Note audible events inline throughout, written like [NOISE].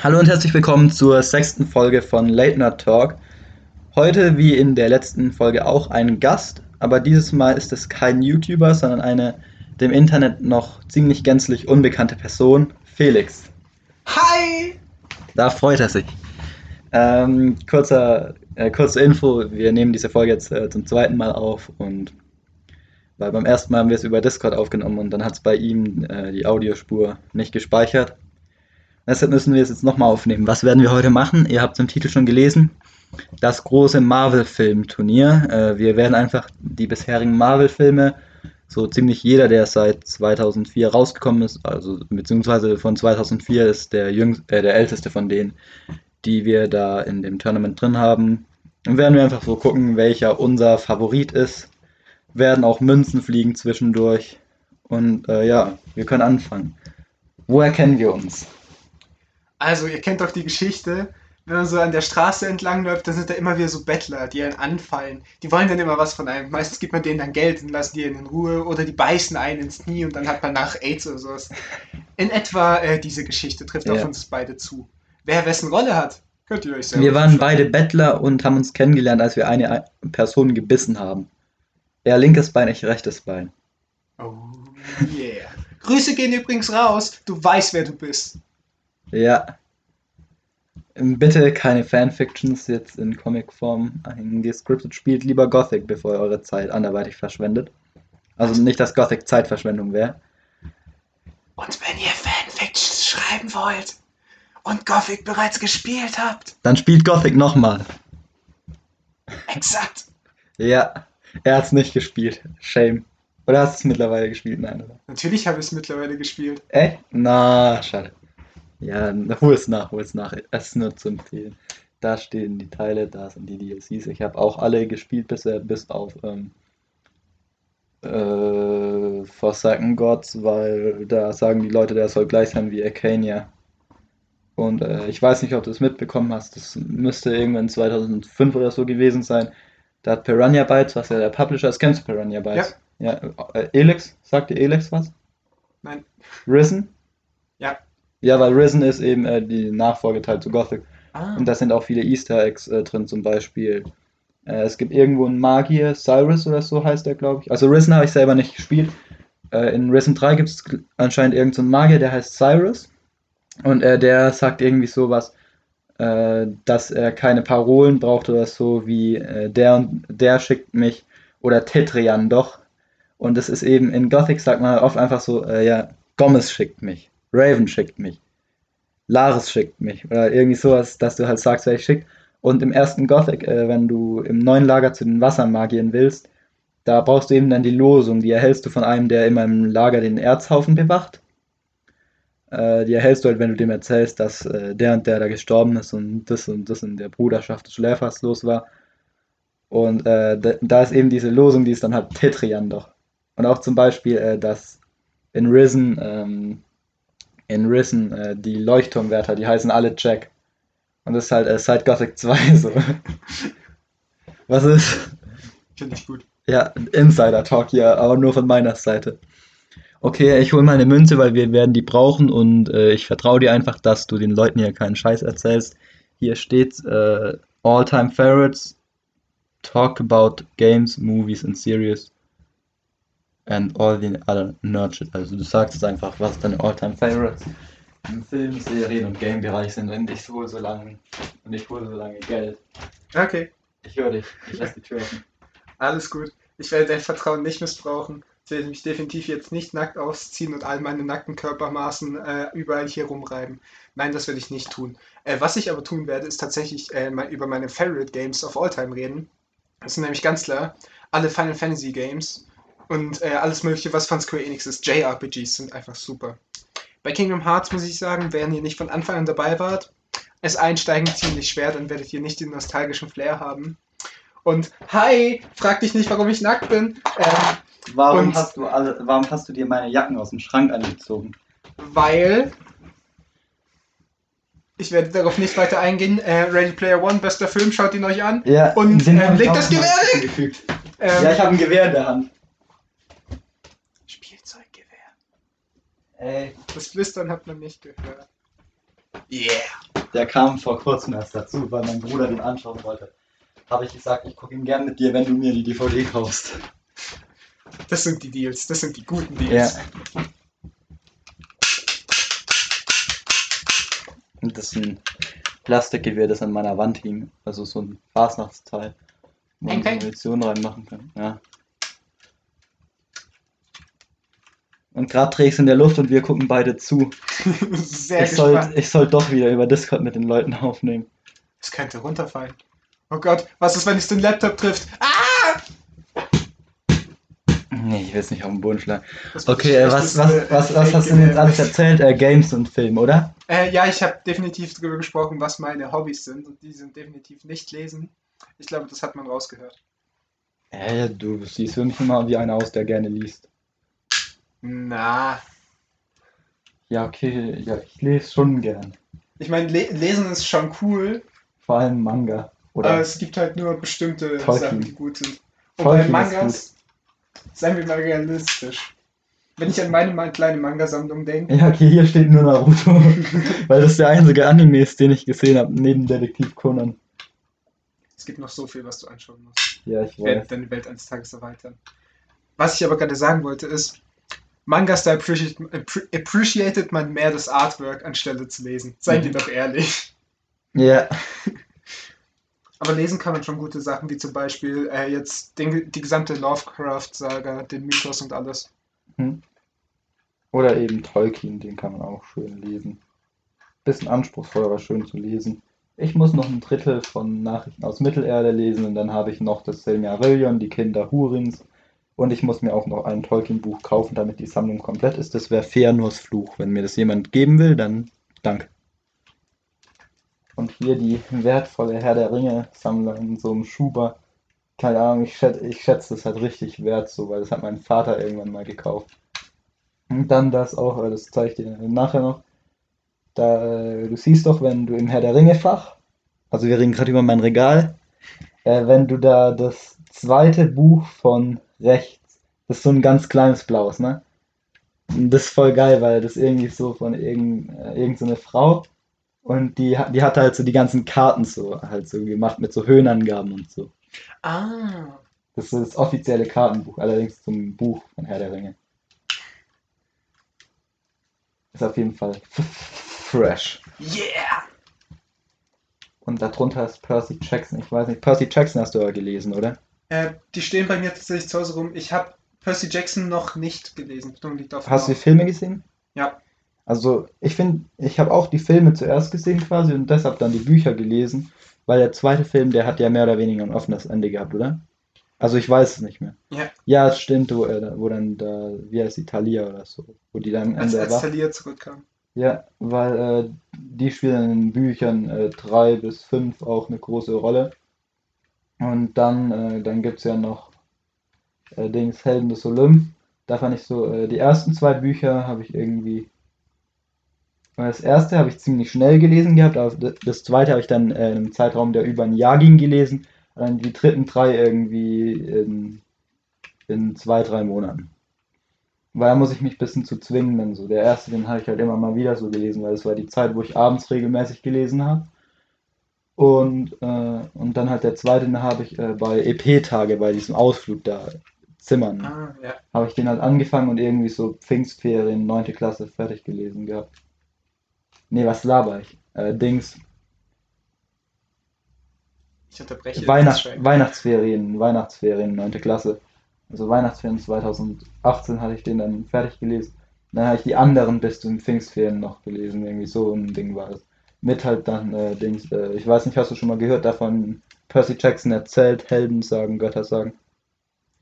Hallo und herzlich willkommen zur sechsten Folge von Late Night Talk. Heute, wie in der letzten Folge auch, ein Gast, aber dieses Mal ist es kein YouTuber, sondern eine dem Internet noch ziemlich gänzlich unbekannte Person, Felix. Hi! Da freut er sich. Ähm, kurzer, äh, kurze Info, wir nehmen diese Folge jetzt äh, zum zweiten Mal auf und weil beim ersten Mal haben wir es über Discord aufgenommen und dann hat es bei ihm äh, die Audiospur nicht gespeichert. Deshalb müssen wir es jetzt nochmal aufnehmen. Was werden wir heute machen? Ihr habt es im Titel schon gelesen. Das große Marvel-Film-Turnier. Äh, wir werden einfach die bisherigen Marvel-Filme, so ziemlich jeder, der seit 2004 rausgekommen ist, also beziehungsweise von 2004 ist der, jüngst, äh, der älteste von denen, die wir da in dem Tournament drin haben. Dann werden wir einfach so gucken, welcher unser Favorit ist. Werden auch Münzen fliegen zwischendurch. Und äh, ja, wir können anfangen. Woher kennen wir uns? Also, ihr kennt doch die Geschichte, wenn man so an der Straße entlang läuft, dann sind da immer wieder so Bettler, die einen anfallen. Die wollen dann immer was von einem. Meistens gibt man denen dann Geld und lassen die in Ruhe oder die beißen einen ins Knie und dann hat man nach AIDS oder sowas. In etwa äh, diese Geschichte trifft Ja. auf uns beide zu. Wer wessen Rolle hat, könnt ihr euch selber Wir waren beide Bettler und haben uns kennengelernt, als wir eine Person gebissen haben. Er linkes Bein, ich rechtes Bein. Oh yeah. Grüße gehen übrigens raus. Du weißt, wer du bist. Ja. Bitte keine Fanfictions jetzt in Comicform. Ein gescriptet spielt lieber Gothic, bevor ihr eure Zeit anderweitig verschwendet. Also nicht, dass Gothic Zeitverschwendung wäre. Und wenn ihr Fanfictions schreiben wollt und Gothic bereits gespielt habt, Dann spielt Gothic nochmal. exakt. Ja, er hat's nicht gespielt. Shame. Oder hast du es mittlerweile gespielt? Nein, oder? Natürlich habe ich es mittlerweile gespielt. Echt? Na, schade. Ja, [LAUGHS] hol es nach, hol es nach. Es ist nur zu empfehlen. Da stehen die Teile, da sind die DLCs. Ich habe auch alle gespielt bisher, bis auf ähm, äh, Forsaken Gods, weil da sagen die Leute, der soll gleich sein wie Arcania. Und äh, ich weiß nicht, ob du es mitbekommen hast. Das müsste irgendwann 2005 oder so gewesen sein. Da hat Piranha Bytes, was ja der Publisher ist, kennst du Piranha Bytes? Ja. äh, Elex, sagt dir Elex was? Nein. Risen? Ja. Ja, weil Risen ist eben äh, die Nachfolgeteil zu Gothic. Ah. Und da sind auch viele Easter Eggs äh, drin, zum Beispiel. Äh, es gibt irgendwo einen Magier, Cyrus oder so heißt der, glaube ich. Also Risen habe ich selber nicht gespielt. Äh, in Risen 3 gibt es anscheinend irgendeinen so Magier, der heißt Cyrus. Und äh, der sagt irgendwie sowas, äh, dass er keine Parolen braucht oder so, wie äh, der und der schickt mich oder Tetrian doch. Und das ist eben, in Gothic sagt man oft einfach so, äh, ja, Gomez schickt mich, Raven schickt mich, Laris schickt mich oder irgendwie sowas, dass du halt sagst, wer ich schickt. Und im ersten Gothic, äh, wenn du im neuen Lager zu den Wassermagiern willst, da brauchst du eben dann die Losung, die erhältst du von einem, der immer im Lager den Erzhaufen bewacht. Äh, die erhältst du halt, wenn du dem erzählst, dass äh, der und der da gestorben ist und das und das in der Bruderschaft des Schläfers los war. Und äh, da, da ist eben diese Losung, die ist dann halt Tetrian doch. Und auch zum Beispiel, äh, dass in Risen, ähm, in Risen, äh, die Leuchtturmwärter, die heißen alle Jack. Und das ist halt äh, seit Gothic 2 [LAUGHS] so. Was ist? Finde ich gut. Ja, Insider-Talk hier, aber nur von meiner Seite. Okay, ich hole mal eine Münze, weil wir werden die brauchen und äh, ich vertraue dir einfach, dass du den Leuten hier keinen Scheiß erzählst. Hier steht äh, All-Time Favorites, Talk about Games, Movies and Series and all the other nerd shit. Also du sagst jetzt einfach, was deine All-Time Favorites im Film, Serien und Game-Bereich sind und ich hole so lange und ich hole so lange Geld. Okay, Ich höre dich, ich lasse die Tür offen. [LAUGHS] alles gut. Ich werde dein Vertrauen nicht missbrauchen. Ich werde mich definitiv jetzt nicht nackt ausziehen und all meine nackten Körpermaßen äh, überall hier rumreiben. Nein, das werde ich nicht tun. Äh, was ich aber tun werde, ist tatsächlich äh, über meine Favorite Games of All Time reden. Das sind nämlich ganz klar alle Final Fantasy Games und äh, alles Mögliche, was von Square Enix ist. JRPGs sind einfach super. Bei Kingdom Hearts muss ich sagen, wenn ihr nicht von Anfang an dabei wart, ist Einsteigen ziemlich schwer, dann werdet ihr nicht den nostalgischen Flair haben. Und hi, frag dich nicht, warum ich nackt bin. Ähm, Warum Und- hast du alle, warum hast du dir meine Jacken aus dem Schrank angezogen? weil ich werde darauf nicht weiter eingehen. Äh, Ready Player One, bester Film, schaut ihn euch an. Ja, Und, ähm, hab ich leg auch das Gewehr weg! Ähm, Ja, ich habe ein Gewehr in der Hand. Ey, Das Flüstern hat man nicht gehört. Yeah. Der kam vor kurzem erst dazu, weil mein Bruder den anschauen wollte. Habe ich gesagt, ich gucke ihn gern mit dir, wenn du mir die DVD kaufst. Das sind die Deals, das sind die guten Deals. Ja. Und das ist ein Plastikgewehr, das an meiner Wand hing. Also so ein Fasnachtsteil, wo man. Munition reinmachen kann. Ja. Und gerade es in der Luft und wir gucken beide zu. [LAUGHS] Sehr Ich soll, ich soll doch wieder über Discord mit den Leuten aufnehmen. Es könnte runterfallen. Oh Gott, was ist, wenn es den Laptop trifft? Ah! Nee, ich will es nicht auf den Boden schlagen. Okay, das äh, was, was, schlechteste was, was hast du denn jetzt alles erzählt? Äh, Games und Film, oder? Äh, ja, ich habe definitiv darüber gesprochen, was meine Hobbys sind und die sind definitiv nicht lesen. Ich glaube, das hat man rausgehört. Äh, du siehst für mich immer wie einer aus, der gerne liest. Na, Ja, okay, ja, ich lese schon gern. ich meine, le lesen ist schon cool, Vor allem Manga. aber Oder es gibt halt nur bestimmte Tolkien. Sachen, die gut sind. Und Tolkien bei Mangas, seien wir mal realistisch. Wenn ich an meine kleine Manga-Sammlung denke, Ja, okay, hier steht nur Naruto. [LAUGHS] weil das der einzige Anime ist, den ich gesehen habe, neben Detektiv Conan. es gibt noch so viel, was du anschauen musst. Ja, ich Ich werde weiß. deine Welt eines Tages erweitern. Was ich aber gerade sagen wollte ist, Mangas, da appreciate, appre- appreciated man mehr das Artwork anstelle zu lesen. Seien wir Mhm. doch ehrlich. Ja, [LAUGHS] Aber lesen kann man schon gute Sachen, wie zum Beispiel äh, jetzt den, die gesamte Lovecraft-Saga, den Mythos und alles. oder eben Tolkien, den kann man auch schön lesen. Bisschen anspruchsvoll, aber schön zu lesen. Ich muss noch ein Drittel von Nachrichten aus Mittelerde lesen und dann habe ich noch das Silmarillion, die Kinder Hurins. Und ich muss mir auch noch ein Tolkien-Buch kaufen, damit die Sammlung komplett ist. Das wäre Fëanors Fluch. Wenn mir das jemand geben will, dann danke. Und hier die wertvolle Herr der Ringe-Sammlung in so einem Schuber. Keine Ahnung, ich schätze, ich schätze das halt richtig wert so, weil das hat mein Vater irgendwann mal gekauft. Und dann das auch, das zeige ich dir nachher noch. Da, äh, du siehst doch, wenn du im Herr der Ringe-Fach, also wir reden gerade über mein Regal, äh, wenn du da das zweite Buch von rechts, das ist so ein ganz kleines blaues, ne? Und das ist voll geil, weil das irgendwie so von irgend, äh, irgend so Frau und die, hat- die hat halt so die ganzen Karten so halt so gemacht mit so Höhenangaben und so. Ah. Das ist das offizielle Kartenbuch, allerdings zum Buch von Herr der Ringe. Ist auf jeden Fall fresh. Yeah! Und darunter ist Percy Jackson. Ich weiß nicht, Percy Jackson hast du ja gelesen, oder? Äh, die stehen bei mir tatsächlich zu Hause rum. Ich habe Percy Jackson noch nicht gelesen. Hast du die. Filme gesehen? Ja. Also, ich finde, ich habe auch die Filme zuerst gesehen quasi und deshalb dann die Bücher gelesen, weil der zweite Film, der hat ja mehr oder weniger ein offenes Ende gehabt, oder? Also, ich weiß es nicht mehr. Ja. Ja, es stimmt, wo, äh, wo dann da, wie heißt die, Thalia oder so, wo die dann Als, Ende als erwacht. Thalia zurückkam. Ja, weil äh, die spielen in Büchern äh, drei bis fünf auch eine große Rolle. Und dann, äh, dann gibt es ja noch äh, Dings Helden des Olymp. Da fand ich so, äh, die ersten zwei Bücher habe ich irgendwie. äh, Das erste habe ich ziemlich schnell gelesen gehabt, aber das zweite habe ich dann äh, in einem Zeitraum, der über ein Jahr ging, gelesen. Und dann die dritten drei irgendwie in, in zwei, drei Monaten. Weil da muss ich mich ein bisschen zu zwingen, dann so. Der erste, den habe ich halt immer mal wieder so gelesen, weil das war die Zeit, wo ich abends regelmäßig gelesen habe. Und, äh, und dann halt der zweite, den habe ich äh, bei EP-Tage, bei diesem Ausflug da, Zimmern, Ah, ja. habe ich den halt angefangen und irgendwie so Pfingstferien, 9. Klasse, fertig gelesen gehabt. Nee, was laber ich? Äh, Dings, Ich unterbreche. Schweigen. Weihnachtsferien, Weihnachtsferien, 9. Klasse. Also Weihnachtsferien 2018 hatte ich den dann fertig gelesen. Dann habe ich die anderen bis zum Pfingstferien noch gelesen. Irgendwie so ein Ding war das. Mit halt dann äh, Dings, äh, ich weiß nicht, hast du schon mal gehört davon, Percy Jackson erzählt, Helden sagen, Götter sagen.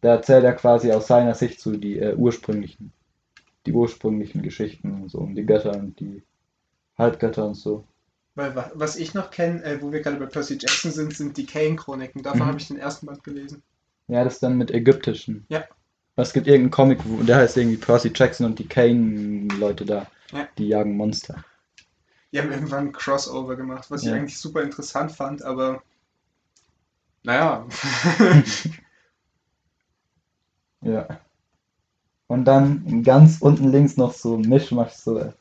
Da erzählt er quasi aus seiner Sicht so die äh, ursprünglichen, die ursprünglichen Geschichten und so um die Götter und die Halbgötter und so. Weil, wa- was ich noch kenne, äh, wo wir gerade bei Percy Jackson sind, sind die Kane-Chroniken. Davon Mhm. habe ich den ersten Band gelesen. Ja, das dann mit ägyptischen. Ja. Es gibt irgendeinen Comic, wo der heißt irgendwie Percy Jackson und die Kane-Leute da. Ja. Die jagen Monster. Die haben irgendwann ein Crossover gemacht, was ich Ja. eigentlich super interessant fand, aber naja. [LAUGHS] Ja. Und dann ganz unten links noch so Mischmasch, so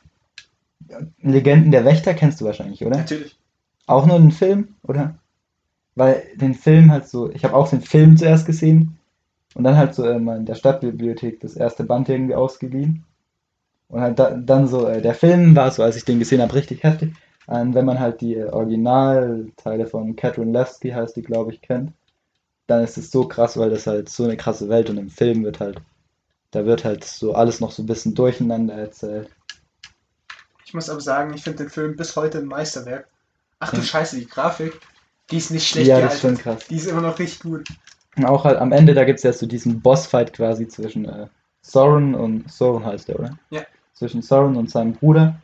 Legenden der Wächter kennst du wahrscheinlich, oder? Natürlich. Auch nur den Film, oder? Weil den Film halt so, ich habe auch den Film zuerst gesehen und dann halt so äh, mal in der Stadtbibliothek das erste Band irgendwie ausgeliehen. Und halt da, dann so, äh, der Film war so, als ich den gesehen habe, richtig heftig. Und wenn man halt die äh, Originalteile von Catherine Lasky heißt die, glaube ich, kennt, dann ist es so krass, weil das halt so eine krasse Welt und im Film wird halt, da wird halt so alles noch so ein bisschen durcheinander erzählt. Ich muss aber sagen, ich finde den Film bis heute ein Meisterwerk. Ach du Ja. Scheiße, die Grafik, die ist nicht schlecht Ja, das ist schon krass. Die ist immer noch richtig gut. Und auch halt am Ende, da gibt es ja so diesen Bossfight quasi zwischen äh, Soren und Soren heißt der, oder? Ja. Zwischen Soren und seinem Bruder.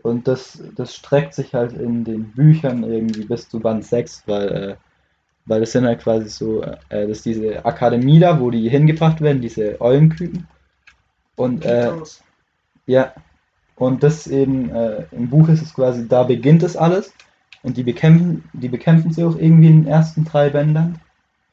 Und das, das streckt sich halt in den Büchern irgendwie bis zu Band 6, weil, äh, weil das sind halt quasi so, äh, das ist diese Akademie da, wo die hingebracht werden, diese Eulenküken. Und äh, ja, und das eben, äh, im Buch ist es quasi, da beginnt es alles. Und die bekämpfen, die bekämpfen sie auch irgendwie in den ersten drei Bändern.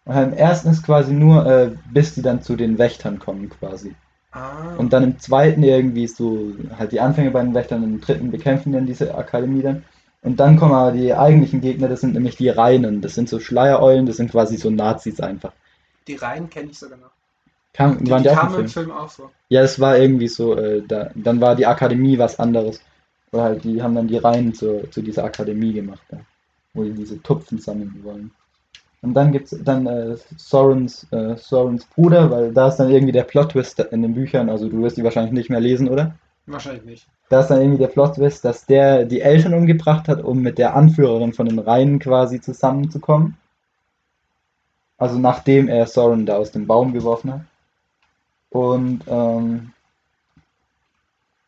Und halt im ersten ist quasi nur, äh, bis die dann zu den Wächtern kommen quasi. Ah. Und dann im zweiten irgendwie so, halt die Anfänge bei den Wächtern, im dritten bekämpfen dann diese Akademie dann. Und dann kommen aber die eigentlichen Gegner, das sind nämlich die Reinen. Das sind so Schleiereulen, das sind quasi so Nazis einfach. die Reihen kenne ich sogar noch. Kam, Die, waren die die kamen im Film? Film auch vor. Ja, es war irgendwie so, äh, da, dann war die Akademie was anderes. Oder halt, die haben dann die Reihen zu, zu dieser Akademie gemacht, ja, wo die diese Tupfen sammeln wollen. Und dann gibt's dann äh, Sorens, äh, Sorens Bruder, weil da ist dann irgendwie der Plot-Twist in den Büchern, also du wirst die wahrscheinlich nicht mehr lesen, oder? Wahrscheinlich nicht. Da ist dann irgendwie der Plot-Twist, dass der die Eltern umgebracht hat, um mit der Anführerin von den Reihen quasi zusammenzukommen. Also nachdem er Soren da aus dem Baum geworfen hat. Und, ähm,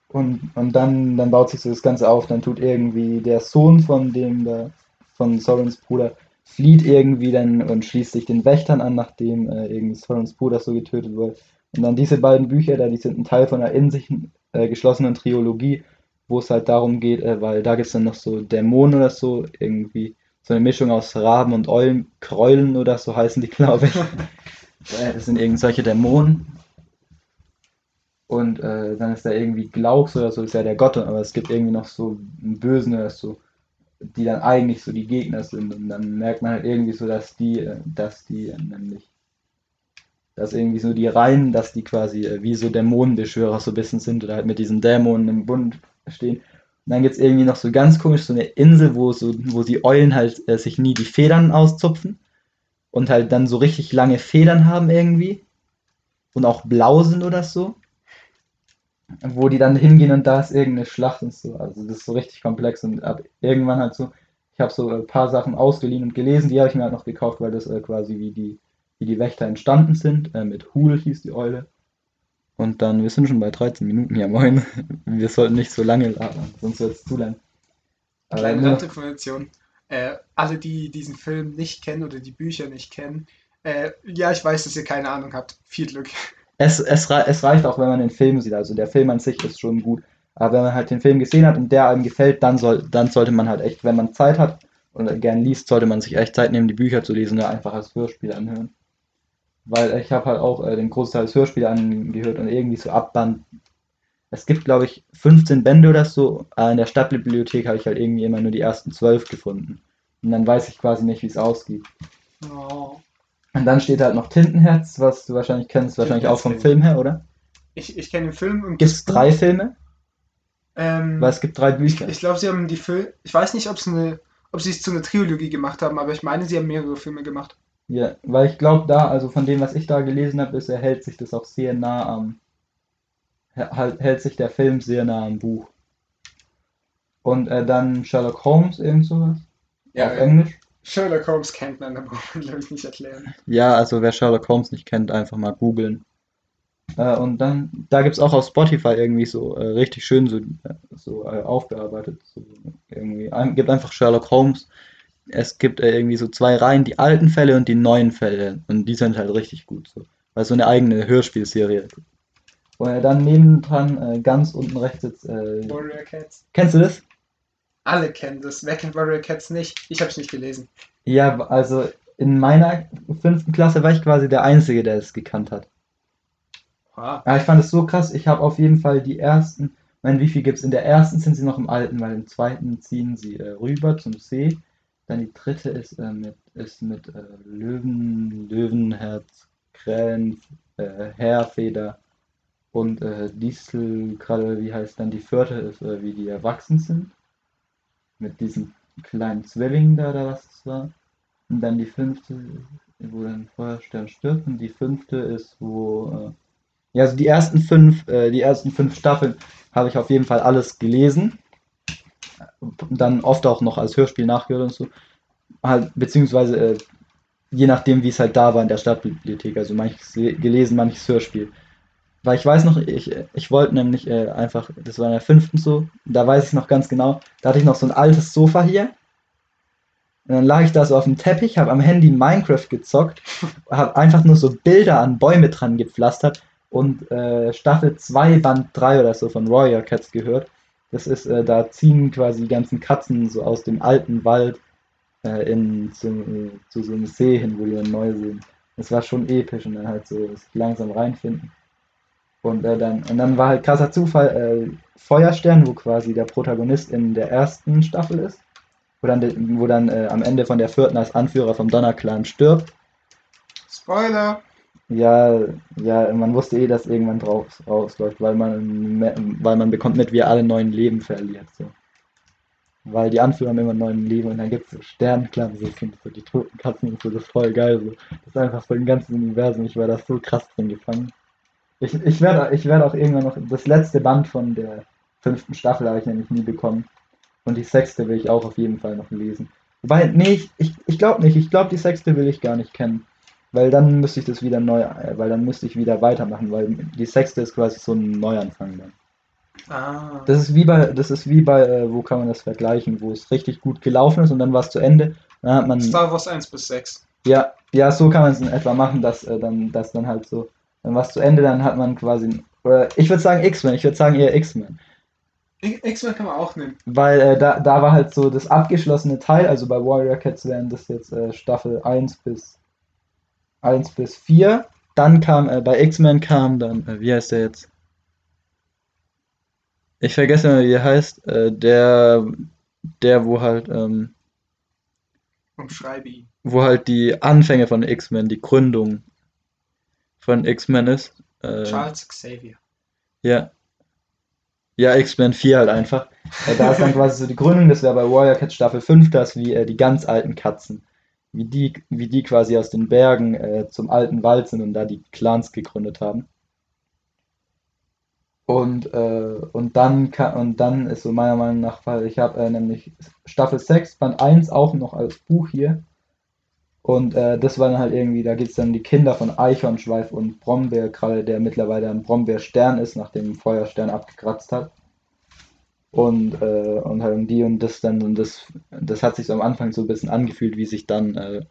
und, und dann, dann baut sich so das Ganze auf, dann tut irgendwie der Sohn von dem, da, von Sorens Bruder, flieht irgendwie dann und schließt sich den Wächtern an, nachdem äh, irgendwie Sorens Bruder so getötet wurde. Und dann diese beiden Bücher da, die sind ein Teil von einer in sich äh, geschlossenen Trilogie, wo es halt darum geht, äh, weil da gibt es dann noch so Dämonen oder so, irgendwie so eine Mischung aus Raben und Eulen, Kräulen oder so heißen die, [LAUGHS] glaube ich. Äh, Das sind irgend solche Dämonen. Und äh, dann ist da irgendwie Glauks oder so, ist ja der Gott, aber es gibt irgendwie noch so einen Bösen oder so, die dann eigentlich so die Gegner sind. Und dann merkt man halt irgendwie so, dass die, äh, dass die äh, nämlich, dass irgendwie so die Reihen, dass die quasi äh, wie so Dämonenbeschwörer so ein bisschen sind oder halt mit diesen Dämonen im Bund stehen. Und dann gibt es irgendwie noch so ganz komisch so eine Insel, wo so, wo die Eulen halt äh, sich nie die Federn auszupfen und halt dann so richtig lange Federn haben irgendwie und auch blau sind oder so. Wo die dann hingehen und da ist irgendeine Schlacht und so. Also das ist so richtig komplex und ab irgendwann halt so, ich habe so ein paar Sachen ausgeliehen und gelesen, die habe ich mir halt noch gekauft, weil das äh, quasi wie die, wie die Wächter entstanden sind. Äh, mit Hul hieß die Eule. Und dann, wir sind schon bei 13 Minuten, ja moin. [LAUGHS] Wir sollten nicht so lange labern, sonst wird es zu lang. Kleine Randinformation. Äh, alle, die diesen Film nicht kennen oder die Bücher nicht kennen, äh, ja, ich weiß, dass ihr keine Ahnung habt. Viel Glück. Es, es, es reicht auch, wenn man den Film sieht. Also der Film an sich ist schon gut. Aber wenn man halt den Film gesehen hat und der einem gefällt, dann, soll, dann sollte man halt echt, wenn man Zeit hat und gern liest, sollte man sich echt Zeit nehmen, die Bücher zu lesen oder einfach als Hörspiel anhören. Weil ich habe halt auch äh, den Großteil als Hörspiel angehört und irgendwie so ab Band. Es gibt, glaube ich, 15 Bände oder so. Äh, in der Stadtbibliothek habe ich halt irgendwie immer nur die ersten 12 gefunden. Und dann weiß ich quasi nicht, wie es ausgeht. Oh. Und dann steht halt noch Tintenherz, was du wahrscheinlich kennst, wahrscheinlich auch vom Film her, oder? Ich, ich kenne den Film und Gibt es drei. Filme? Ähm, Weil es gibt drei Bücher. ich glaube, sie haben die Filme. Ich weiß nicht, ob es eine, ob sie es zu einer Trilogie gemacht haben, aber ich meine, sie haben mehrere Filme gemacht. Ja, weil ich glaube da, also von dem, was ich da gelesen habe, ist, er hält sich das auch sehr nah am, halt, hält sich der Film sehr nah am Buch. Und äh, dann Sherlock Holmes, irgend sowas. Ja, auf Englisch. Sherlock Holmes kennt man, da braucht man, glaube ich, nicht erklären. Ja, also wer Sherlock Holmes nicht kennt, einfach mal googeln. Äh, und dann, da gibt es auch auf Spotify irgendwie so äh, richtig schön so, äh, so äh, aufgearbeitet. So, irgendwie. Ein, gibt einfach Sherlock Holmes. Es gibt äh, irgendwie so zwei Reihen, die alten Fälle und die neuen Fälle. Und die sind halt richtig gut. So. Weil so eine eigene Hörspielserie. Und dann nebendran, äh, ganz unten rechts jetzt, äh, Warrior Cats. kennst du das? Alle kennen das. Wer kennt Warrior Cats nicht? Ich habe es nicht gelesen. Ja, also in meiner fünften Klasse war ich quasi der Einzige, der es gekannt hat. Wow. Ja, ich fand es so krass. Ich habe auf jeden Fall die ersten, meine, wie viel gibt es? In der ersten sind sie noch im alten, weil im zweiten ziehen sie äh, rüber zum See. Dann die dritte ist äh, mit, ist mit äh, Löwen, Löwenherz, Krähen, äh, Heerfeder und äh, Distelkralle, wie heißt dann die vierte, ist, äh, wie die erwachsen sind. Mit diesen kleinen Zwillingen da, oder was es war. Und dann die fünfte, wo dann Feuerstern stirbt. Und die fünfte ist, wo. Äh, ja, also die ersten fünf, äh, die ersten fünf Staffeln habe ich auf jeden Fall alles gelesen. Dann oft auch noch als Hörspiel nachgehört und so. Halt, beziehungsweise äh, je nachdem, wie es halt da war in der Stadtbibliothek. Also manches gelesen, manches Hörspiel. Weil ich weiß noch, ich, ich wollte nämlich äh, einfach, das war in der fünften so, da weiß ich noch ganz genau, da hatte ich noch so ein altes Sofa hier. Und dann lag ich da so auf dem Teppich, habe am Handy Minecraft gezockt, habe einfach nur so Bilder an Bäume dran gepflastert und äh, Staffel 2, Band 3 oder so von Warrior Cats gehört. Das ist, äh, da ziehen quasi die ganzen Katzen so aus dem alten Wald äh, in, zu, zu so einem See hin, wo die dann neu sind. Das war schon episch und dann halt so langsam reinfinden. Und, äh, dann, und dann war halt krasser Zufall äh, Feuerstern, wo quasi der Protagonist in der ersten Staffel ist. Wo dann, wo dann äh, am Ende von der vierten als Anführer vom Donnerclan stirbt. Spoiler! Ja, ja, man wusste eh, dass irgendwann draus, rausläuft, weil man, weil man bekommt mit, wie er alle neuen Leben verliert. So. Weil die Anführer haben immer neuen Leben und dann gibt es so Sternenclan, so sind so die toten Katzen und so, das ist voll geil. So. Das ist einfach voll im ganzen Universum, ich war da so krass drin gefangen. Ich, ich werde ich werd auch irgendwann noch. Das letzte Band von der fünften Staffel habe ich nämlich nie bekommen. Und die sechste will ich auch auf jeden Fall noch lesen. Wobei, nee, ich, ich, ich glaube nicht. Ich glaube, die sechste will ich gar nicht kennen. Weil dann müsste ich das wieder neu, äh, weil dann müsste ich wieder weitermachen, weil die sechste ist quasi so ein Neuanfang dann. Ah. Das ist wie bei, das ist wie bei, äh, wo kann man das vergleichen, wo es richtig gut gelaufen ist und dann war es zu Ende. Dann hat man. Star Wars 1 bis 6. Ja, ja, so kann man es in etwa machen, dass äh, dann, dass dann halt so dann war es zu Ende, dann hat man quasi. Oder ich würde sagen X-Men, ich würde sagen eher X-Men. X-Men kann man auch nehmen. Weil äh, da, da war halt so das abgeschlossene Teil, also bei Warrior Cats wären das jetzt äh, Staffel 1 bis 1 bis 4. Dann kam, äh, bei X-Men kam dann, äh, wie heißt der jetzt? Ich vergesse mal, wie er heißt. Äh, der, der, wo halt, ähm, Umschreibe ihn. Wo halt die Anfänge von X-Men, die Gründung von X-Men ist. Äh, Charles Xavier. Ja. Ja, X-Men 4 halt einfach. Da ist dann [LAUGHS] quasi so die Gründung, das wäre bei Warrior Cats Staffel 5, das wie äh, die ganz alten Katzen. Wie die, wie die quasi aus den Bergen äh, zum alten Wald sind und da die Clans gegründet haben. Und, äh, und, dann kann, und dann ist so meiner Meinung nach, weil ich habe äh, nämlich Staffel 6, Band 1 auch noch als Buch hier. Und äh, das war dann halt irgendwie, da geht es dann um die Kinder von Eichhornschweif und Brombeerkralle, der mittlerweile ein Brombeerstern ist, nachdem Feuerstern abgekratzt hat. Und, äh, und halt um die und das dann, und das, das hat sich so am Anfang so ein bisschen angefühlt, wie sich dann, äh,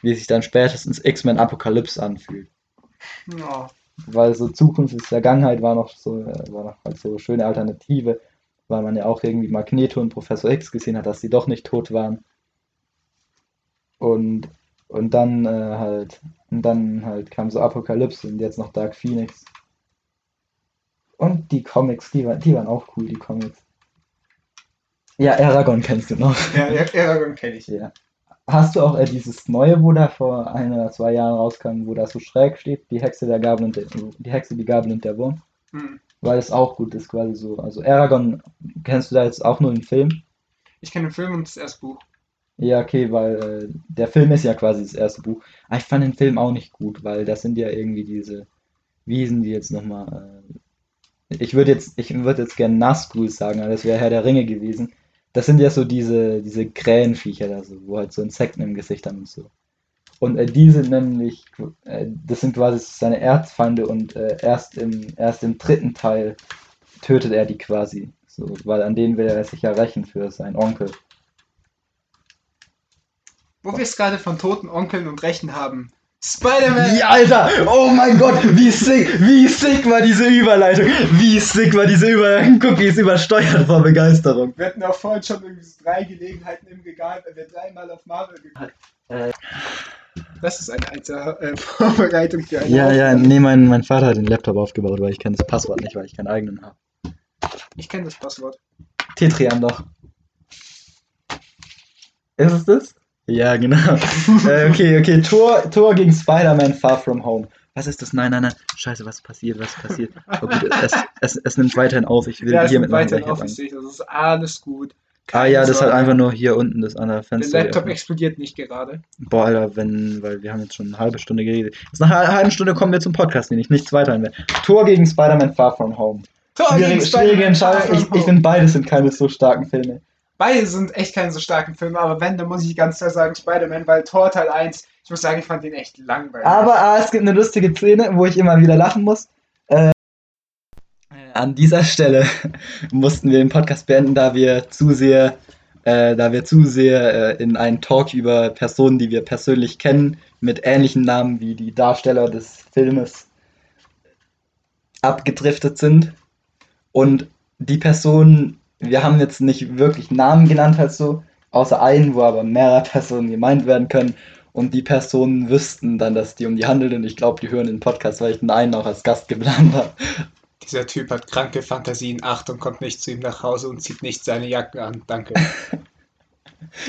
wie sich dann spätestens X-Men Apokalypse anfühlt. Ja. Weil so Zukunft ist Vergangenheit war noch so, äh, war noch halt so schöne Alternative, weil man ja auch irgendwie Magneto und Professor X gesehen hat, dass sie doch nicht tot waren. Und und dann äh, halt, und dann halt kam so Apokalypse und jetzt noch Dark Phoenix. Und die Comics, die, die waren auch cool, die Comics. Ja, Aragon kennst du noch. Ja, Aragon kenne ich. Ja. Hast du auch äh, dieses neue, wo da vor ein oder zwei Jahren rauskam, wo da so schräg steht, die Hexe der Gabel und der, die Hexe, die Gabel und der Wurm? Mhm. Weil es auch gut ist, quasi so. Also Aragon, kennst du da jetzt auch nur den Film? Ich kenne den Film und das erste Buch. Ja, okay, weil äh, der Film ist ja quasi das erste Buch. Aber ich fand den Film auch nicht gut, weil das sind ja irgendwie diese Wiesen, die jetzt nochmal. Äh, ich würde jetzt, ich würde jetzt gerne Nazgul sagen, aber das wäre Herr der Ringe gewesen. Das sind ja so diese, diese Krähenviecher da so, wo halt so Insekten im Gesicht haben und so. Und äh, die sind nämlich, äh, das sind quasi seine Erzfeinde und äh, erst, im, erst im dritten Teil tötet er die quasi. So, weil an denen will er sich ja rächen für seinen Onkel. Wo wir es gerade von toten Onkeln und Rechen haben. Spider-Man! Ja, Alter! Oh mein Gott, wie sick, wie sick war diese Überleitung! Wie sick war diese Überleitung! Guck, wie es übersteuert vor Begeisterung. Wir hatten auch vorhin schon irgendwie drei Gelegenheiten im Regal, wenn wir dreimal auf Marvel geguckt äh. Das ist eine alte äh, [LAUGHS] Vorbereitung für eine Ja, Aufnahme. ja, nee, mein, mein Vater hat den Laptop aufgebaut, weil ich kenne das Passwort nicht, weil ich keinen eigenen habe. Ich kenne das Passwort. Tetrian doch. Ist es das? Ja, genau. [LAUGHS] äh, okay, okay. Tor, Tor gegen Spider-Man Far From Home. Was ist das? Nein, nein, nein. Scheiße, was passiert? Was passiert? Oh, gut, es, es, es nimmt weiterhin auf. Ich will Ja, hier mit weiterhin meinem auf, ich sehe, das ist alles gut. Ah ja, das hat Sorge. einfach nur hier unten das andere Der Fenster. Laptop geöffnet. explodiert nicht gerade. Boah, Alter, wenn, weil wir haben jetzt schon eine halbe Stunde geredet. Jetzt nach einer halben Stunde kommen wir zum Podcast, den ich nichts weiter will. Tor gegen Spider-Man Far From Home. Tor Schwierige, gegen schwierige Entscheidung. Ich, ich finde, beide sind keine so starken Filme. Beide sind echt keine so starken Filme, aber wenn, dann muss ich ganz klar sagen Spider-Man, weil Tor Teil 1, ich muss sagen, ich fand den echt langweilig. Aber ah, es gibt eine lustige Szene, wo ich immer wieder lachen muss. Äh, an dieser Stelle [LAUGHS] mussten wir den Podcast beenden, da wir zu sehr, äh, da wir zu sehr äh, in einen Talk über Personen, die wir persönlich kennen, mit ähnlichen Namen wie die Darsteller des Filmes abgedriftet sind. Und die Personen, wir haben jetzt nicht wirklich Namen genannt halt so, außer einen, wo aber mehrere [LAUGHS] Personen gemeint werden können. Und die Personen wüssten dann, dass die um die handelt. Und ich glaube, die hören den Podcast, weil ich den einen auch als Gast geplant habe. Dieser Typ hat kranke Fantasien, Achtung, kommt nicht zu ihm nach Hause und zieht nicht seine Jacke an. Danke. [LAUGHS]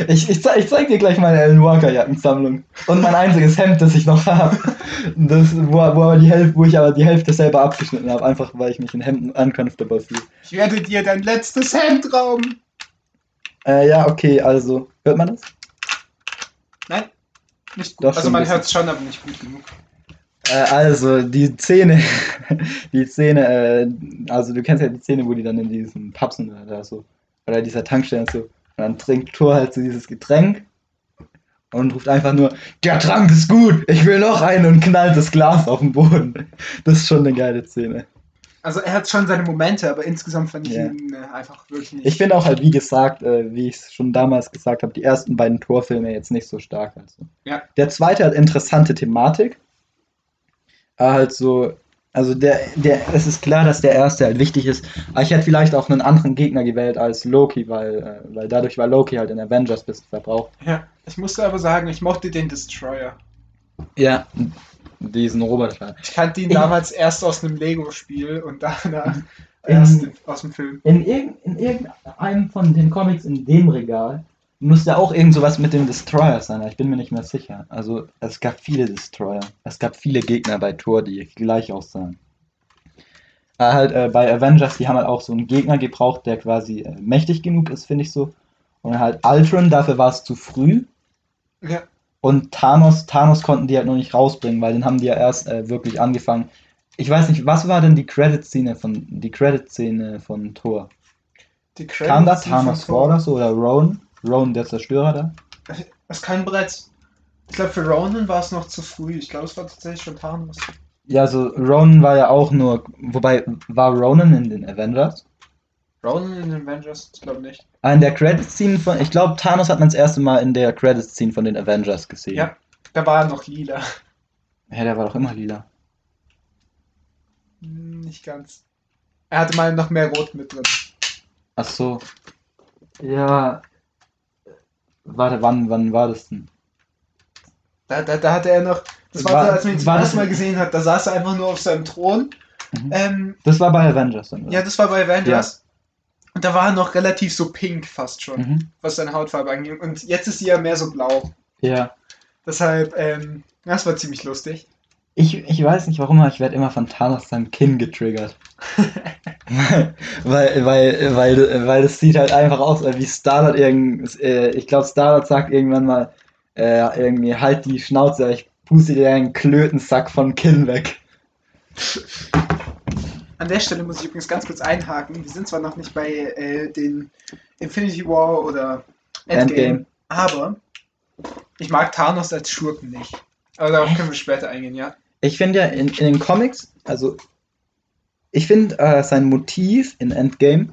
Ich, ich, zeig, ich zeig dir gleich meine Alan Walker Jackensammlung. Und mein einziges Hemd, das ich noch habe. Das, wo, wo, aber die Hälfte, wo ich aber die Hälfte selber abgeschnitten habe. Einfach weil ich mich in Hemden uncomfortable fühle. Ich werde dir dein letztes Hemd rauben. Äh, ja, okay, also. Hört man das? Nein, nicht gut. Doch, also man hört es schon, aber nicht gut genug. Äh, also, die Szene. [LAUGHS] Die Szene, äh, also du kennst ja die Szene, wo die dann in diesen Papsen oder so. Oder dieser Tankstelle und so. Und dann trinkt Thor halt so dieses Getränk. Und ruft einfach nur, der Trank ist gut, ich will noch einen und knallt das Glas auf den Boden. Das ist schon eine geile Szene. Also er hat schon seine Momente, aber insgesamt fand ich Ja. ihn äh, einfach wirklich nicht. Ich finde auch halt, wie gesagt, äh, wie ich es schon damals gesagt habe, die ersten beiden Torfilme jetzt nicht so stark. Also. Ja. Der zweite hat interessante Thematik. Aber halt so, also der, der, es ist klar, dass der erste halt wichtig ist. Aber ich hätte vielleicht auch einen anderen Gegner gewählt als Loki, weil, äh, weil dadurch war Loki halt in Avengers bis verbraucht. ja, ich musste aber sagen, ich mochte den Destroyer. Ja. Diesen Roboter. Ich kannte ihn damals erst aus einem Lego-Spiel und danach In- erst aus dem Film. In, irg in irgendeinem von den Comics in dem Regal muss da auch irgend sowas mit dem Destroyer sein. aber Ich bin mir nicht mehr sicher. Also es gab viele Destroyer. Es gab viele Gegner bei Thor, die gleich aussahen. Aber halt äh, bei Avengers, die haben halt auch so einen Gegner gebraucht, der quasi äh, mächtig genug ist, finde ich so. Und halt Ultron, dafür war es zu früh. Ja, Und Thanos, Thanos konnten die halt noch nicht rausbringen, weil den haben die ja erst äh, wirklich angefangen. Ich weiß nicht, was war denn die Credit-Szene von die Credit-Szene von Thor? die Kam da Thanos vor oder so? Oder Rowan? Rowan, der Zerstörer da? Es kann bereits. Ich glaube, für Ronan war es noch zu früh. Ich glaube, es war tatsächlich schon Thanos. Ja, also Ronan war ja auch nur. Wobei, war Ronan in den Avengers? Ronan in den Avengers? Ich glaube nicht. Ah, in der Credit-Scene von. Ich glaube, Thanos hat man das erste Mal in der Credit-Scene von den Avengers gesehen. Ja. Da war er noch lila. Ja, der war doch immer lila. Hm, Nicht ganz. Er hatte mal noch mehr Rot mit drin. Ach so. Ja. Warte, wann, wann war das denn? Da, da, da hatte er noch. Das war, War- als man ihn zum ersten Mal gesehen hat. Da saß er einfach nur auf seinem Thron. Mhm. Ähm, Das war bei Avengers dann, oder? ja, das war bei Avengers. Und da war er noch relativ so pink fast schon, Mhm. was seine Hautfarbe angeht. Und jetzt ist sie ja mehr so blau. Ja. Deshalb, ähm, das war ziemlich lustig. Ich, ich weiß nicht warum, aber ich werde immer von Thanos seinem Kinn getriggert. [LAUGHS] weil, weil, weil, weil es sieht halt einfach aus, wie Starlord irgend, äh, ich glaube Starlord sagt irgendwann mal, äh, irgendwie halt die Schnauze, ich puste dir einen Klötensack von Kinn weg. An der Stelle muss ich übrigens ganz kurz einhaken. Wir sind zwar noch nicht bei äh, den Infinity War oder Endgame, Endgame. aber ich mag Thanos als Schurken nicht. Aber darauf können wir später eingehen, ja. Ich finde ja in, in den Comics, also ich finde äh, sein Motiv in Endgame,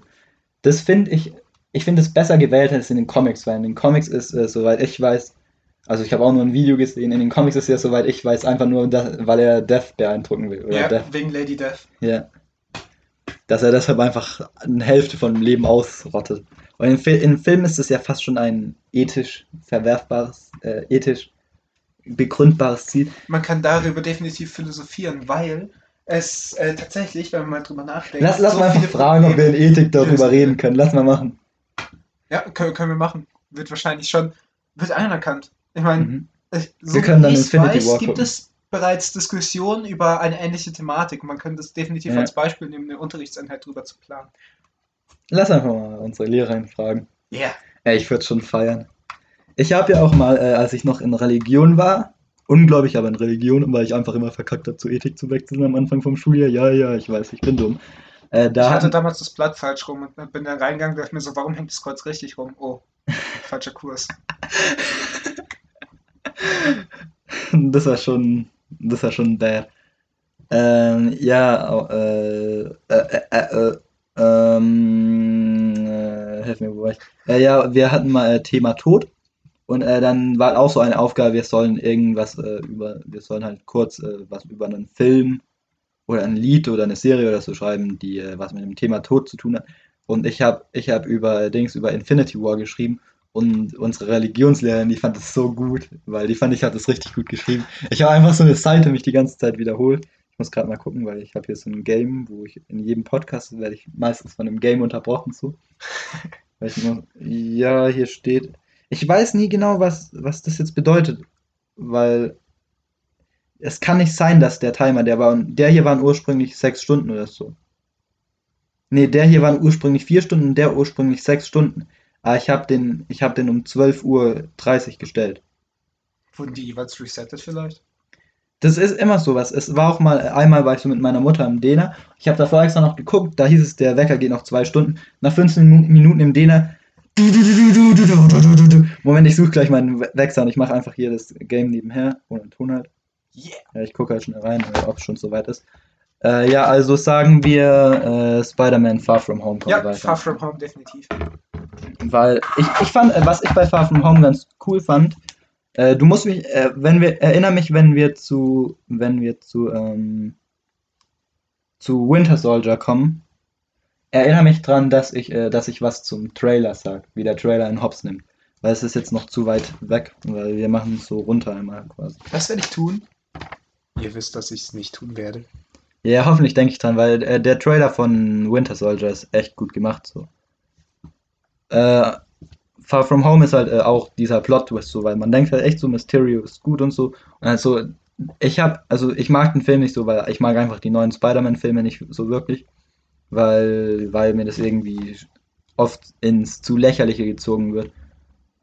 das finde ich, ich finde es besser gewählt als in den Comics, weil in den Comics ist, äh, soweit ich weiß, also ich habe auch nur ein Video gesehen, in den Comics ist ja, soweit ich weiß, einfach nur, dass, weil er Death beeindrucken will. Oder ja, Death, wegen Lady Death. ja. Dass er deshalb einfach eine Hälfte von dem Leben ausrottet. Und im, Fil im Film ist es ja fast schon ein ethisch verwerfbares, äh, ethisch begründbares Ziel. Man kann darüber definitiv philosophieren, weil es äh, tatsächlich, wenn man mal drüber nachdenkt. Lass, lass so mal einfach viele fragen, ob wir in Probleme Ethik darüber reden können. Lass mal machen. Ja, können, können wir machen. Wird wahrscheinlich schon, wird anerkannt. Ich meine, Mhm. ich- so Wir können wie dann Infinity weiß, War gibt gucken. es bereits Diskussionen über eine ähnliche Thematik. Man könnte das definitiv Ja. als Beispiel nehmen, eine Unterrichtseinheit drüber zu planen. Lass einfach mal unsere Lehrerin fragen. Ja. Yeah. Ey, ich würde schon feiern. Ich habe ja auch mal, äh, als ich noch in Religion war, unglaublich aber in Religion, weil ich einfach immer verkackt habe, zu Ethik zu wechseln am Anfang vom Schuljahr. Ja, ja, ich weiß, ich bin dumm. Äh, da ich hatte damals das Blatt falsch rum und bin dann reingegangen und dachte mir so, warum hängt das Kreuz richtig rum? Oh, [LAUGHS] falscher Kurs. [LAUGHS] das war schon, das war schon bad. Ähm, ja, au- äh, äh, äh, äh, ähm, äh, helf mir, wo war ich? Äh, ja, wir hatten mal äh, Thema Tod und äh, dann war auch so eine Aufgabe, wir sollen irgendwas äh, über, wir sollen halt kurz äh, was über einen Film oder ein Lied oder eine Serie oder so schreiben, die äh, was mit dem Thema Tod zu tun hat. Und ich habe ich hab über Dings über Infinity War geschrieben und unsere Religionslehrerin, die fand es so gut, weil die fand ich hat das richtig gut geschrieben. Ich habe einfach so eine Seite mich die ganze Zeit wiederholt. Ich muss gerade mal gucken, weil ich habe hier so ein Game, wo ich in jedem Podcast werde ich meistens von einem Game unterbrochen [LAUGHS] ich immer, ja, hier steht. Ich weiß nie genau, was, was das jetzt bedeutet, weil es kann nicht sein, dass der Timer, der war, der hier waren ursprünglich sechs Stunden oder so. Nee, der hier waren ursprünglich vier Stunden, der ursprünglich sechs Stunden. Aber ich habe den, ich habe den um 12.30 Uhr 30 gestellt. Wurden die jeweils resettet vielleicht? Das ist immer sowas. Es war auch mal, einmal war ich so mit meiner Mutter im Däner. Ich habe davor extra noch geguckt, da hieß es, der Wecker geht noch zwei Stunden. Nach 15 Minu- Minuten im Däner. Moment, ich suche gleich meinen Wechsel und ich mache einfach hier das Game nebenher und tun halt. Yeah. Ja, ich gucke halt schnell rein, ob es schon soweit ist. Äh, ja, also sagen wir äh, Spider-Man Far From Home. Ja, weiter. Far From Home definitiv. Weil ich, ich fand, äh, was ich bei Far From Home ganz cool fand, äh, du musst mich, äh, wenn wir, erinnere mich, wenn wir zu, wenn wir zu, ähm, zu Winter Soldier kommen, erinnere mich dran, dass ich, äh, dass ich was zum Trailer sag, wie der Trailer in Hops nimmt. Weil es ist jetzt noch zu weit weg, weil wir machen es so runter einmal quasi. Das werde ich tun. Ihr wisst, dass ich es nicht tun werde. Ja, hoffentlich denke ich dran, weil äh, der Trailer von Winter Soldier ist echt gut gemacht. So. Äh, Far From Home ist halt äh, auch dieser Plot-Twist, so, weil man denkt halt echt so, Mysterio ist gut und so. Und also, ich hab, also ich mag den Film nicht so, weil ich mag einfach die neuen Spider-Man-Filme nicht so wirklich, weil, weil mir das irgendwie oft ins zu lächerliche gezogen wird.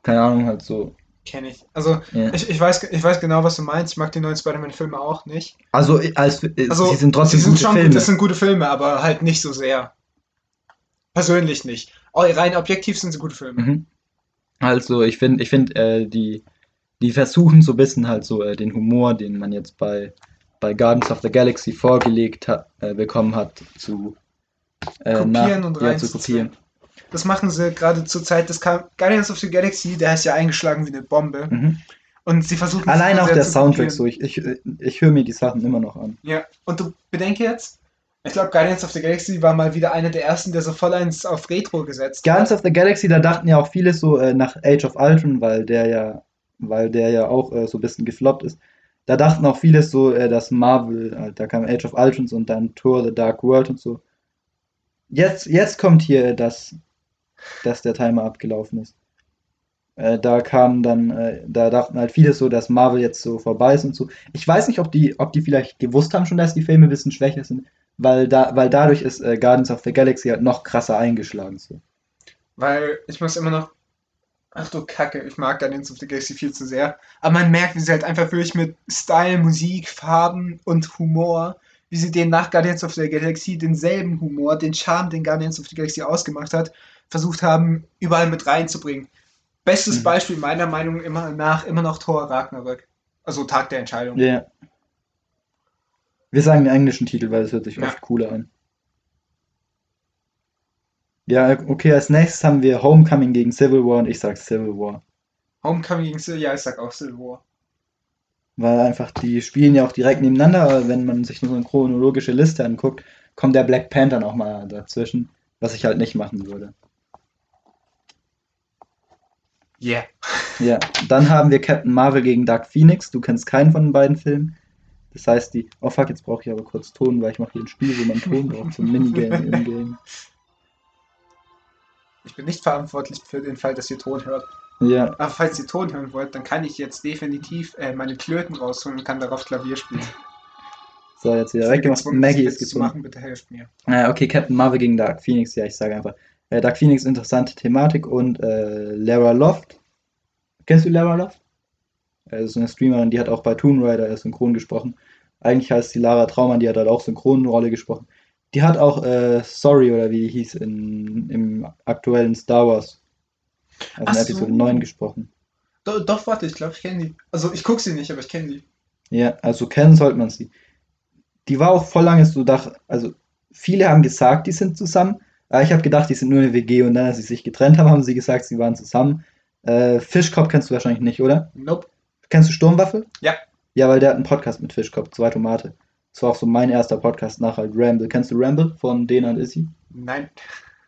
Keine Ahnung, halt so. Kenne ich. Also, Ja. ich, ich, weiß, ich weiß genau, was du meinst. Ich mag die neuen Spider-Man-Filme auch nicht. Also, als, Also, sie sind trotzdem sie sind gute schon Filme. das sind gute Filme, aber halt nicht so sehr. Persönlich nicht. Oh, rein objektiv sind sie gute Filme. Mhm. Also ich finde, ich finde, äh, die, die versuchen so ein bisschen halt so äh, den Humor, den man jetzt bei, bei Guardians of the Galaxy vorgelegt hat, äh, bekommen hat, zu äh, Kopieren nach- und ja, zu kopieren. Das machen sie gerade zur Zeit des Ka- Guardians of the Galaxy, der ist ja eingeschlagen wie eine Bombe. Mhm. Und sie versuchen es Allein auch der Soundtrack so, ich, ich, ich höre mir die Sachen immer noch an. Ja, und du bedenke jetzt, ich glaube, Guardians of the Galaxy war mal wieder einer der ersten, der so voll eins auf Retro gesetzt Guardians hat. of the Galaxy, da dachten ja auch viele so äh, nach Age of Ultron, weil der ja, weil der ja auch äh, so ein bisschen gefloppt ist. Da dachten auch viele so, äh, dass Marvel, äh, da kam Age of Ultron und dann Tour the Dark World und so. Jetzt, jetzt kommt hier, äh, dass, der Timer abgelaufen ist. Äh, da kam dann, äh, da dachten halt viele so, dass Marvel jetzt so vorbei ist und so. Ich weiß nicht, ob die, ob die vielleicht gewusst haben schon, dass die Filme ein bisschen schwächer sind, weil da, weil dadurch ist äh, Guardians of the Galaxy halt noch krasser eingeschlagen. So. Weil ich muss immer noch. Ach du Kacke, ich mag Guardians of the Galaxy viel zu sehr. Aber man merkt, wie sie halt einfach wirklich mit Style, Musik, Farben und Humor, wie sie den nach Guardians of the Galaxy denselben Humor, den Charme, den Guardians of the Galaxy ausgemacht hat, versucht haben, überall mit reinzubringen. Bestes Mhm. Beispiel meiner Meinung immer nach immer noch Thor Ragnarök. Also Tag der Entscheidung. Ja. Wir sagen den englischen Titel, weil es hört sich Ja. oft cooler an. Ja, okay, als nächstes haben wir Homecoming gegen Civil War und ich sag Civil War. Homecoming gegen Civil, ja, ich sag auch Civil War. Weil einfach, die spielen ja auch direkt nebeneinander, aber wenn man sich nur so eine chronologische Liste anguckt, kommt der Black Panther noch mal dazwischen, was ich halt nicht machen würde. Yeah. Ja, dann haben wir Captain Marvel gegen Dark Phoenix. Du kennst keinen von den beiden Filmen. Das heißt, die. Oh fuck, jetzt brauche ich aber kurz Ton, weil ich mache hier ein Spiel, wo man Ton braucht zum Minigame im Game. Ich bin nicht verantwortlich für den Fall, dass ihr Ton hört. Ja, Aber falls ihr Ton hören wollt, dann kann ich jetzt definitiv äh, meine Klöten rausholen und kann darauf Klavier spielen. so, jetzt wieder weggemacht. Maggie ist zu gezwungen. machen, bitte helft mir. Äh, okay, Captain Marvel gegen Dark Phoenix. Ja, ich sage einfach. Äh, Dark Phoenix, interessante Thematik und äh, Lara Loft. Kennst du Lara Loft? Äh, das ist eine Streamerin, die hat auch bei Tomb Raider synchron gesprochen. Eigentlich heißt sie Lara Traumann, die hat halt auch Synchronrolle gesprochen. Die hat auch äh, Sorry oder wie die hieß in, im aktuellen Star Wars. Also Ach in so. Episode 9 gesprochen. Do, doch, warte, ich glaube, ich kenne die. Also, ich gucke sie nicht, aber ich kenne sie. Ja, also kennen sollte man sie. Die war auch voll lange so dach, also viele haben gesagt, die sind zusammen, aber ich habe gedacht, die sind nur eine WG und dann, als sie sich getrennt haben, haben sie gesagt, sie waren zusammen. Äh, Fischkopf kennst du wahrscheinlich nicht, oder? Nope. Kennst du Sturmwaffe? Ja. Ja, weil der hat einen Podcast mit Fischkopf, zwei Tomate. Das war auch so mein erster Podcast nach halt Ramble. Kennst du Ramble von Dena und Issy? Nein,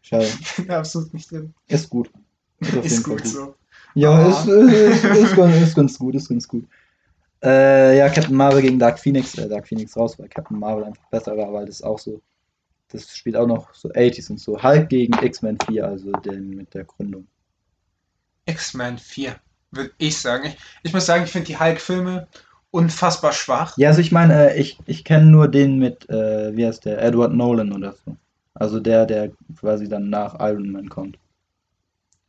Schade. [LAUGHS] absolut nicht drin. Ist gut. Ist Fall gut so. Ja, Ah. ist, ist, ist, ganz, ist ganz gut, ist ganz gut. Äh, ja, Captain Marvel gegen Dark Phoenix, äh, Dark Phoenix raus, weil Captain Marvel einfach besser war, weil das auch so, das spielt auch noch so 80s und so. Hulk gegen X-Men 4, also den mit der Gründung. X-Men 4, würde ich sagen. Ich, ich muss sagen, ich finde die Hulk-Filme unfassbar schwach. Ja, also ich meine, äh, ich, ich kenne nur den mit, äh, wie heißt der, Edward Nolan oder so. Also der, der quasi dann nach Iron Man kommt.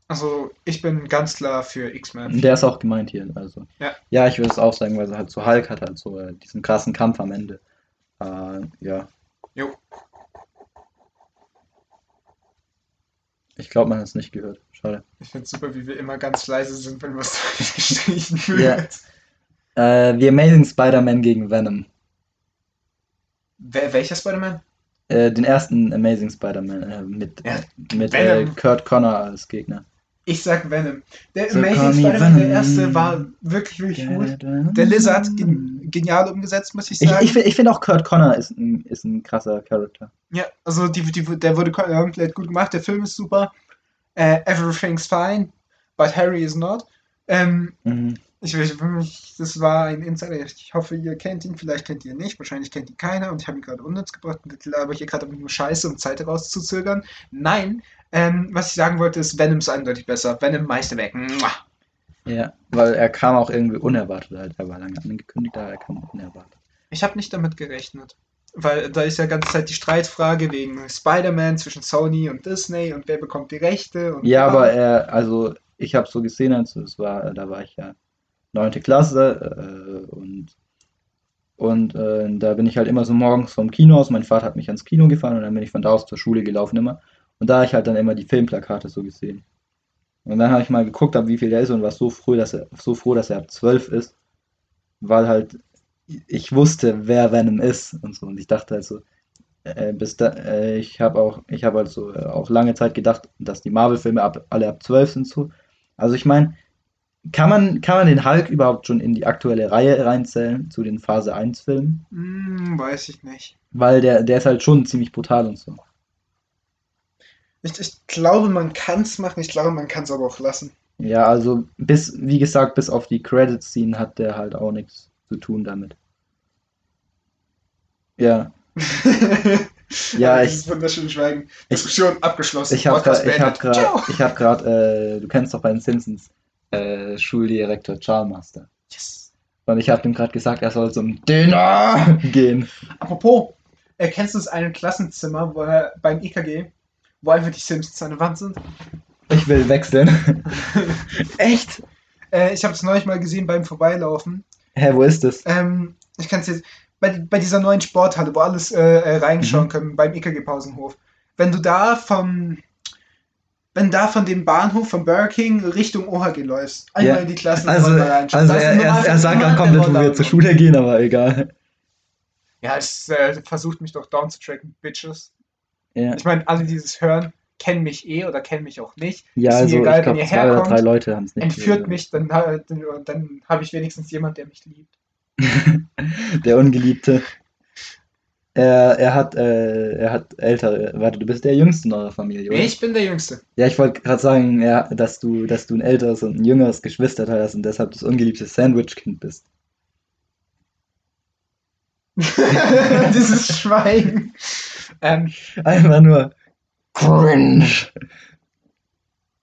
Also, ich bin ganz klar für X-Men. Der ist auch gemeint hier, also. Ja. Ja, ich würde es auch sagen, weil so halt so Hulk hat halt so äh, diesen krassen Kampf am Ende. Äh, ja. Jo. Ich glaube, man hat es nicht gehört. Schade. Ich finde super, wie wir immer ganz leise sind, wenn was [LAUGHS] gestrichen wird. Ja. Äh, The Amazing Spider-Man gegen Venom. Wer, welcher Spider-Man? Äh, den ersten Amazing Spider-Man äh, mit, Ja, mit äh. Kurt Connor als Gegner. Ich sag Venom. Der So Amazing Spider-Man, der erste, war wirklich, wirklich gut. Der Lizard, gen genial umgesetzt, muss ich Ich, sagen. ich, find- ich finde auch Kurt Connor ist ein, ist ein krasser Charakter. Ja, also die, die, der wurde komplett gut gemacht, der Film ist super. Äh, everything's fine, but Harry is not. Ähm, Mhm. ich, ich, ich, das war ein Insider, ich hoffe, ihr kennt ihn, vielleicht kennt ihr ihn nicht, wahrscheinlich kennt ihn keiner und ich habe ihn gerade unnütz gebracht und aber hier gerade nur Scheiße, um Zeit rauszuzögern. Nein, ähm, was ich sagen wollte, ist, Venom ist eindeutig besser. Venom Meisterwerk. Mua. Ja, weil er kam auch irgendwie unerwartet halt. Er war lange angekündigt, aber er kam unerwartet. Ich habe nicht damit gerechnet. Weil da ist ja ganze Zeit die Streitfrage wegen Spider-Man zwischen Sony und Disney und wer bekommt die Rechte Ja, aber er, also ich habe so gesehen, also es war, da war ich ja neunte Klasse äh, und und äh, da bin ich halt immer so morgens vom Kino aus. Mein Vater hat mich ans Kino gefahren und dann bin ich von da aus zur Schule gelaufen immer. Und da habe ich halt dann immer die Filmplakate so gesehen. Und dann habe ich mal geguckt, ab wie viel der ist und war so froh, dass er so froh, dass er ab 12 ist, weil halt ich wusste, wer Venom ist und so. Und ich dachte halt so, äh, bis da, äh, ich habe auch, ich habe halt so äh, auch lange Zeit gedacht, dass die Marvel-Filme ab, alle ab 12 sind so. Also ich meine, kann man, kann man den Hulk überhaupt schon in die aktuelle Reihe reinzählen, zu den Phase 1 Filmen? Hm, weiß ich nicht. Weil der, der ist halt schon ziemlich brutal und so. Ich, ich glaube, man kann es machen, ich glaube, man kann es aber auch lassen. Ja, also bis, wie gesagt, bis auf die Credit-Scene hat der halt auch nichts zu tun damit. Ja, [LAUGHS] Ja, ich- Dieses wunderschöne Schweigen. ich- Diskussion abgeschlossen. ich habe gerade, ich habe gerade, ich habe gerade, äh, du kennst doch bei den Simpsons, äh, Schuldirektor Charmaster. Yes. Und ich habe ihm gerade gesagt, er soll zum Dinner gehen. Apropos, äh, kennst du das eine Klassenzimmer wo, er beim EKG, wo einfach die Simpsons an der Wand sind? Ich will wechseln. [LAUGHS] Echt? Äh, ich habe es neulich mal gesehen beim Vorbeilaufen. Hä, wo ist das? Ähm, ich kann es jetzt. Bei, bei dieser neuen Sporthalle, wo alles äh, äh, reinschauen Mhm. können, beim EKG-Pausenhof. Wenn du da vom. Wenn da von dem Bahnhof von Burger King Richtung OHG läufst, einmal Ja, in die Klassen Also, also er, er, er sagt gerade komplett, wo wir zur Schule gehen, aber egal. Ja, es äh, versucht mich doch down zu tracken, Bitches. Ja, Ich meine, alle, die das hören, kennen mich eh oder kennen mich auch nicht. ja ist mir also egal, ich wenn glaube, ihr zwei oder herkommt, drei Leute haben es nicht Entführt gehört. mich, dann, dann, dann habe ich wenigstens jemand, der mich liebt. [LAUGHS] Der Ungeliebte. Er, er hat, äh, er hat ältere. Warte, du bist der Jüngste in eurer Familie, oder? Ich bin der Jüngste. Ja, ich wollte gerade sagen, ja, dass du, dass du ein älteres und ein jüngeres Geschwisterteil hast und deshalb das ungeliebte Sandwich-Kind bist. [LAUGHS] [LAUGHS] Dieses Schweigen. Ähm, Einfach nur cringe.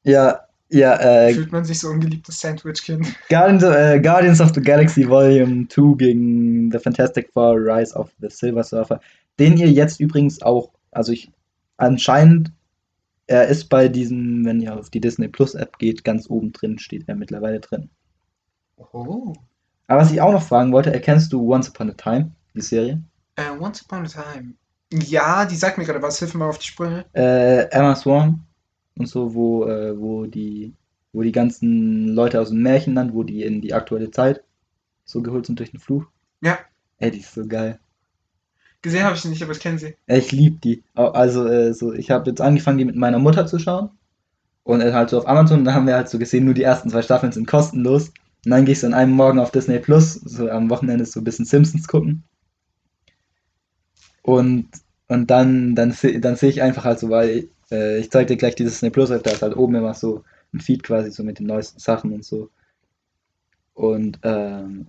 Ja, ja, äh, fühlt man sich so ungeliebtes Sandwich-Kind? Guardians, äh, Guardians of the Galaxy Volume 2 gegen The Fantastic Four Rise of the Silver Surfer, den ihr jetzt übrigens auch, also ich anscheinend, er ist bei diesem, wenn ihr auf die Disney Plus App geht, ganz oben drin, steht er mittlerweile drin. Oh. Aber was ich auch noch fragen wollte, erkennst du Once Upon a Time, die Serie? Äh, Once Upon a Time. Ja, die sagt mir gerade was. Hilf mir mal auf die Sprünge. Äh, Emma Swan und so, wo, äh, wo die, wo die ganzen Leute aus dem Märchenland, wo die in die aktuelle Zeit so geholt sind durch den Fluch. Ja. Ey, die ist so geil. Gesehen habe ich sie nicht, aber ich kenne sie. Ey, Ich liebe die. Also, äh, so, ich habe jetzt angefangen, die mit meiner Mutter zu schauen. Und halt so auf Amazon, und da haben wir halt so gesehen, nur die ersten zwei Staffeln sind kostenlos. Und dann gehst du an einem Morgen auf Disney Plus, so am Wochenende so ein bisschen Simpsons gucken. Und, und dann, dann, dann sehe ich einfach halt so, weil äh, ich zeig dir gleich die Disney Plus, da ist halt oben immer so ein Feed quasi so mit den neuesten Sachen und so. Und, ähm,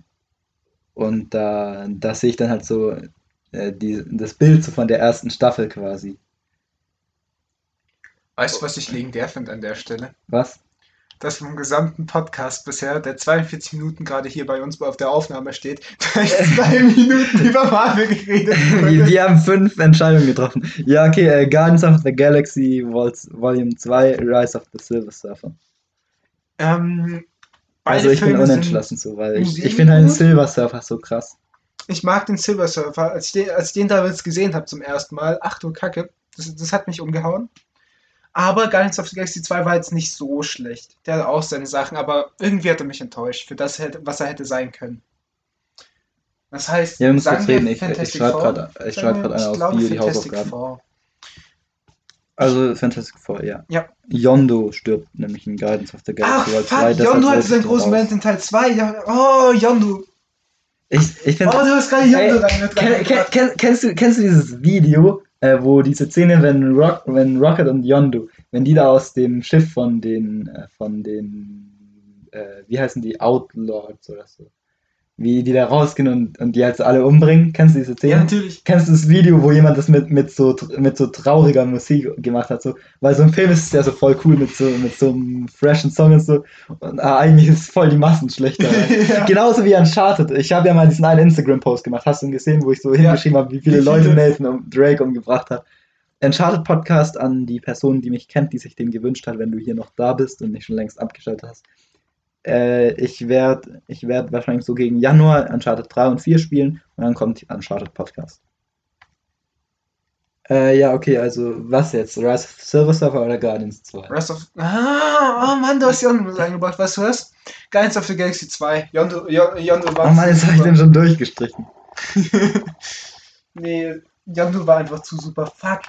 und da, da sehe ich dann halt so äh, die, das Bild so von der ersten Staffel quasi. Weißt du, was ich legendär finde an der Stelle? Was? Dass vom gesamten Podcast bisher, der 42 Minuten gerade hier bei uns auf der Aufnahme steht, ich [LAUGHS] zwei [LAUGHS] Minuten über Marvel geredet Wir, wurde. wir haben fünf Entscheidungen getroffen. Ja, okay, äh, Guardians of the Galaxy Vol Volume 2, Rise of the Silver Surfer. Ähm, Also ich bin Filme unentschlossen so, weil ich, ich finde halt gut. Silver Surfer so krass. Ich mag den Silver Surfer. Als ich den, als ich den damals gesehen habe zum ersten Mal, ach du Kacke, das, das hat mich umgehauen. Aber Guardians of the Galaxy 2 war jetzt nicht so schlecht. Der hat auch seine Sachen, aber irgendwie hat er mich enttäuscht für das, was er hätte sein können. Das heißt, Ja, wir müssen reden, ich, ich Fantastic schreibe gerade schreib grad einer ich auf glaube die Fantastic Hausaufgaben. Four. Also Fantastic Four, ja. Ja. Yondo stirbt nämlich in Guardians of the Ach, Galaxy fuck, 2. deshalb Yondu wollte hatte seinen großen Moment in Teil 2. Ja, oh, Yondu. Ich, ich Oh, finde du hast gerade Ey, Yondu rein mit Kenn, kenn, kennst, du, kennst du dieses Video, äh, wo diese Szene, wenn, Rock, wenn Rocket und Yondu, wenn die da aus dem Schiff von den, äh, von den, äh, wie heißen die, Outlords oder so, wie die da rausgehen und, und die halt so alle umbringen? Kennst du diese Szene? Ja, natürlich. Kennst du das Video, wo jemand das mit, mit, so, mit so trauriger Musik gemacht hat? So? Weil so ein Film ist ja so voll cool mit so, mit so einem freshen Song und so. Und ah, eigentlich ist voll die Massenschlechter. [LAUGHS] ja. Genauso wie Uncharted. Ich habe ja mal diesen einen Instagram-Post gemacht. Hast du ihn gesehen, wo ich so hingeschrieben habe, wie viele viele? Leute Nathan und Drake umgebracht hat? Uncharted-Podcast an die Person, die mich kennt, die sich den gewünscht hat, wenn du hier noch da bist und nicht schon längst abgeschaltet hast. Äh, ich werde ich werd wahrscheinlich so gegen Januar Uncharted 3 und 4 spielen und dann kommt Uncharted-Podcast. Äh, ja, okay, also was jetzt? Rise of Silver Surfer oder Guardians 2? Rest of. Ah, oh Mann, du hast Yondu mit eingebracht. Weißt du was? Guardians of the Galaxy 2. Yondu, Yon- Yondu war. Oh Mann, jetzt habe ich den schon durchgestrichen. [LAUGHS] nee, Yondu war einfach zu super. Fuck.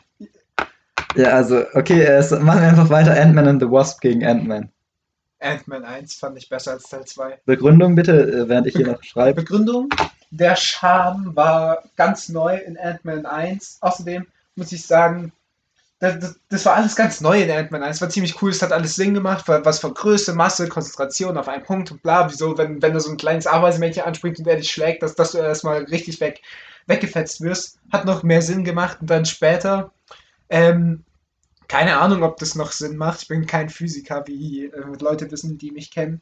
Ja, also, okay, äh, machen wir einfach weiter. Ant-Man and the Wasp gegen Ant-Man. Ant-Man 1 fand ich besser als Teil 2. Begründung bitte, äh, während ich hier noch schreibe. Begründung: Der Charme war ganz neu in Ant-Man 1. Außerdem muss ich sagen, das, das, das war alles ganz neu in Ant-Man 1. War ziemlich cool, es hat alles Sinn gemacht, was von Größe, Masse, Konzentration auf einen Punkt und bla. Wieso, wenn, wenn da so ein kleines Ameisenmännchen anspringt und er dich schlägt, dass, dass du erstmal richtig weg, weggefetzt wirst. Hat noch mehr Sinn gemacht und dann später. Ähm, keine Ahnung, ob das noch Sinn macht. Ich bin kein Physiker, wie äh, Leute wissen, die mich kennen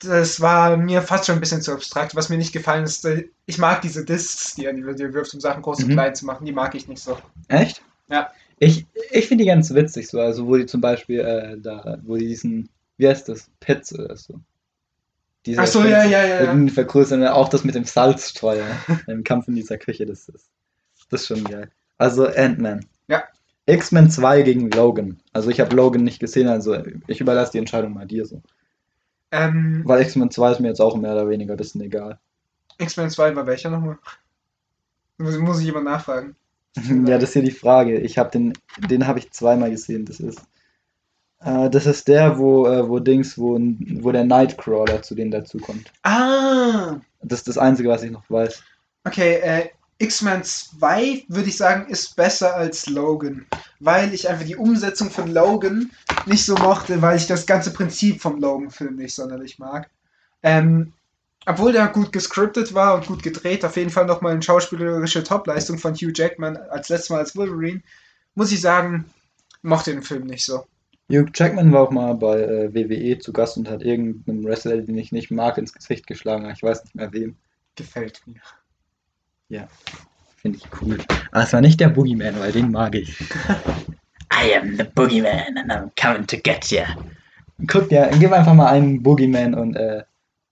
das war mir fast schon ein bisschen zu abstrakt. Was mir nicht gefallen ist, äh, ich mag diese Discs, die er dir wirft, um Sachen groß und Mhm. klein zu machen, die mag ich nicht so. Echt? Ja. Ich, ich finde die ganz witzig, so, also wo die zum Beispiel äh, da, wo die diesen, wie heißt das, Pits oder so. Diese Ach so, ja, ja, ja, ja. irgendwie vergrößern, auch das mit dem Salzstreuer [LAUGHS] im Kampf in dieser Küche, das ist, das ist schon geil. Also Ant-Man. Ja. X-Men 2 gegen Logan. Also ich habe Logan nicht gesehen, also ich überlasse die Entscheidung mal dir so. Ähm, Weil X-Men 2 ist mir jetzt auch mehr oder weniger ein bisschen egal. X-Men 2 war welcher nochmal? Muss, muss ich jemand nachfragen? [LAUGHS] Ja, das ist hier die Frage. Ich habe den, den habe ich zweimal gesehen. Das ist, äh, das ist der, wo, äh, wo Dings, wo, wo der Nightcrawler zu denen dazukommt. Ah, Das ist das Einzige, was ich noch weiß. okay. Äh, X-Men 2 würde ich sagen, ist besser als Logan, weil ich einfach die Umsetzung von Logan nicht so mochte, weil ich das ganze Prinzip vom Logan-Film nicht sonderlich mag. Ähm, obwohl der gut gescriptet war und gut gedreht, auf jeden Fall nochmal eine schauspielerische Topleistung von Hugh Jackman als letztes Mal als Wolverine, muss ich sagen, mochte den Film nicht so. Hugh Jackman war auch mal bei äh, WWE zu Gast und hat irgendeinem Wrestler, den ich nicht mag, ins Gesicht geschlagen. Ich weiß nicht mehr wem. Gefällt mir. Ja, finde ich cool. Aber es war nicht der Boogeyman, weil den mag ich. [LAUGHS] I am the Boogeyman and I'm coming to get you. Guck dir, gib einfach mal einen Boogeyman und, äh,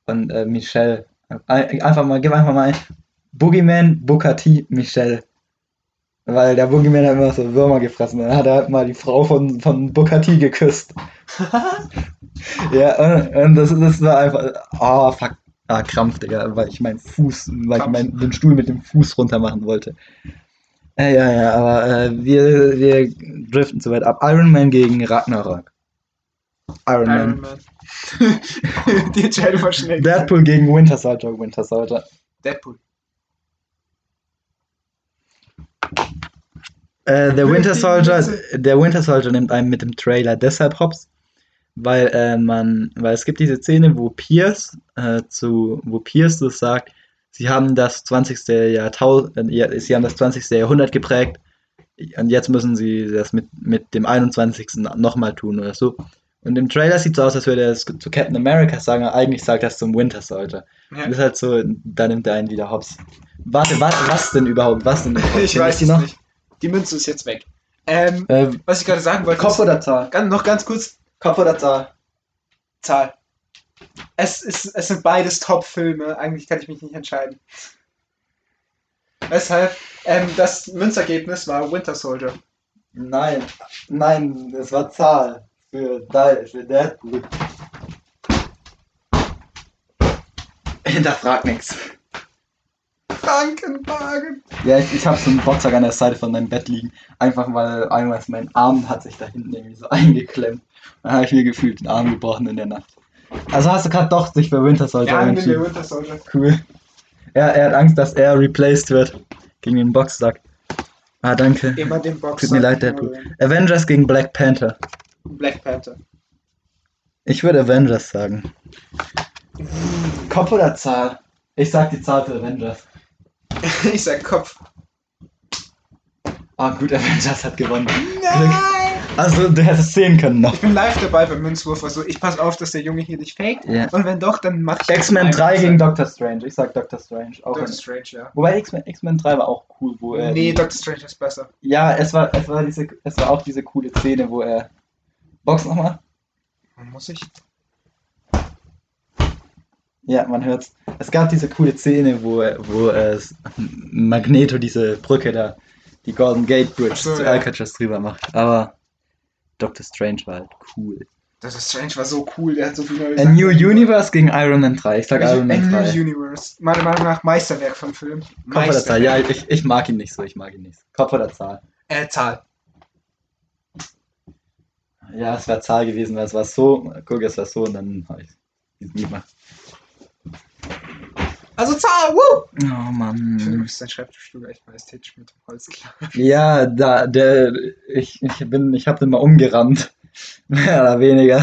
und äh, Michelle. Ein- Einfach mal, gib einfach mal ein Boogeyman, T, Michelle. Weil der Boogeyman hat immer so Würmer gefressen. Dann hat er halt mal die Frau von, von T geküsst. [LAUGHS] ja, und, und das, das war einfach. Oh, fuck. Ah, Krampf, Digga, weil ich meinen Fuß, weil ich meinen, den Stuhl mit dem Fuß runter machen wollte. Äh, ja, ja, aber äh, wir, wir driften zu weit ab. Iron Man gegen Ragnarok. Iron, Iron Man. Man. [LAUGHS] Die Entscheidung war schnell. Deadpool gegen Winter Soldier. Winter Soldier. Deadpool. Äh, der Winter Die Soldier, der Winter Soldier nimmt einen mit dem Trailer deshalb hops, weil äh, man, weil es gibt diese Szene, wo Pierce äh, zu, wo Pierce das sagt, sie haben das 20. Jahrtausend, äh, sie haben das 20. Jahrhundert geprägt und jetzt müssen sie das mit, mit dem 21. nochmal tun oder so. Und im Trailer sieht es so aus, als würde er es zu Captain America sagen, aber eigentlich sagt er es zum Winter Soldier. Ja. Das ist halt so, da nimmt er einen wieder hops. Warte, warte, was denn überhaupt? Was denn überhaupt? [LAUGHS] Ich weiß die es noch? nicht. Die Münze ist jetzt weg. Ähm, Äh, was ich gerade sagen wollte, Kopf oder Zahl? noch ganz kurz, Kopf oder Zahl? Zahl. Es, ist, es sind beides Top-Filme, eigentlich kann ich mich nicht entscheiden. Weshalb, ähm, das Münzergebnis war Winter Soldier. Nein, nein, es war Zahl für, Di- für Deadpool. Hinterfrag nichts. Krankenwagen! Ja, ich, ich habe so einen Boxsack an der Seite von meinem Bett liegen. Einfach weil einmal mein Arm hat sich da hinten irgendwie so [LAUGHS] eingeklemmt. Dann habe ich mir gefühlt den Arm gebrochen in der Nacht. Also hast du gerade doch sich für Winter Soldier Ja, nimm mir entschieden. Winter Soldier. Cool. Er, er hat Angst, dass er replaced wird gegen den Boxsack. Ah, danke. Immer den Box. Tut mir leid, Deadpool. Avengers gegen Black Panther. Black Panther. Ich würde Avengers sagen. Kopf oder Zahl? Ich sag die Zahl für Avengers. [LAUGHS] Ich sag Kopf. Ah, gut, [LAUGHS] Avengers hat gewonnen. Nein! Also, du hättest sehen können noch. Ich bin live dabei beim Münzwurf, also ich passe auf, dass der Junge hier nicht faked. Ja. Und wenn doch, dann mach ich. X-Men das 3 einfach. gegen Doctor Strange. Ich sag Doctor Strange. Auch Doctor Strange, ja. Wobei X-Men X-Men 3 war auch cool, wo er. Nee, Doctor Strange ist besser. ja, es war, es, war diese, es war auch diese coole Szene, wo er. Box nochmal? Muss ich? Ja, man hört's. Es gab diese coole Szene, wo, wo äh, Magneto diese Brücke da, die Golden Gate Bridge so, zu ja. Alcatraz drüber macht. Aber Doctor Strange war halt cool. Doctor Strange war so cool, der hat so viel neue A New Universe gegen Iron Man 3. Ich sag A Iron Man New 3. Universe. Meiner Meinung nach Meisterwerk von Film. Kopf oder Zahl? Ja, ich, ich mag ihn nicht so, ich mag ihn nicht. Kopf oder Zahl? Äh, Zahl. Ja, es wäre Zahl gewesen, weil es war so. Guck, es war so und dann habe ich es nie gemacht. Also Zahl, woo! Oh finde, du Mann. bist dein Schreibtischstuhl echt majestätisch mit dem Holzklar. Ja, da, der, ich, ich bin, ich habe den mal umgerannt. [LAUGHS] Mehr oder weniger.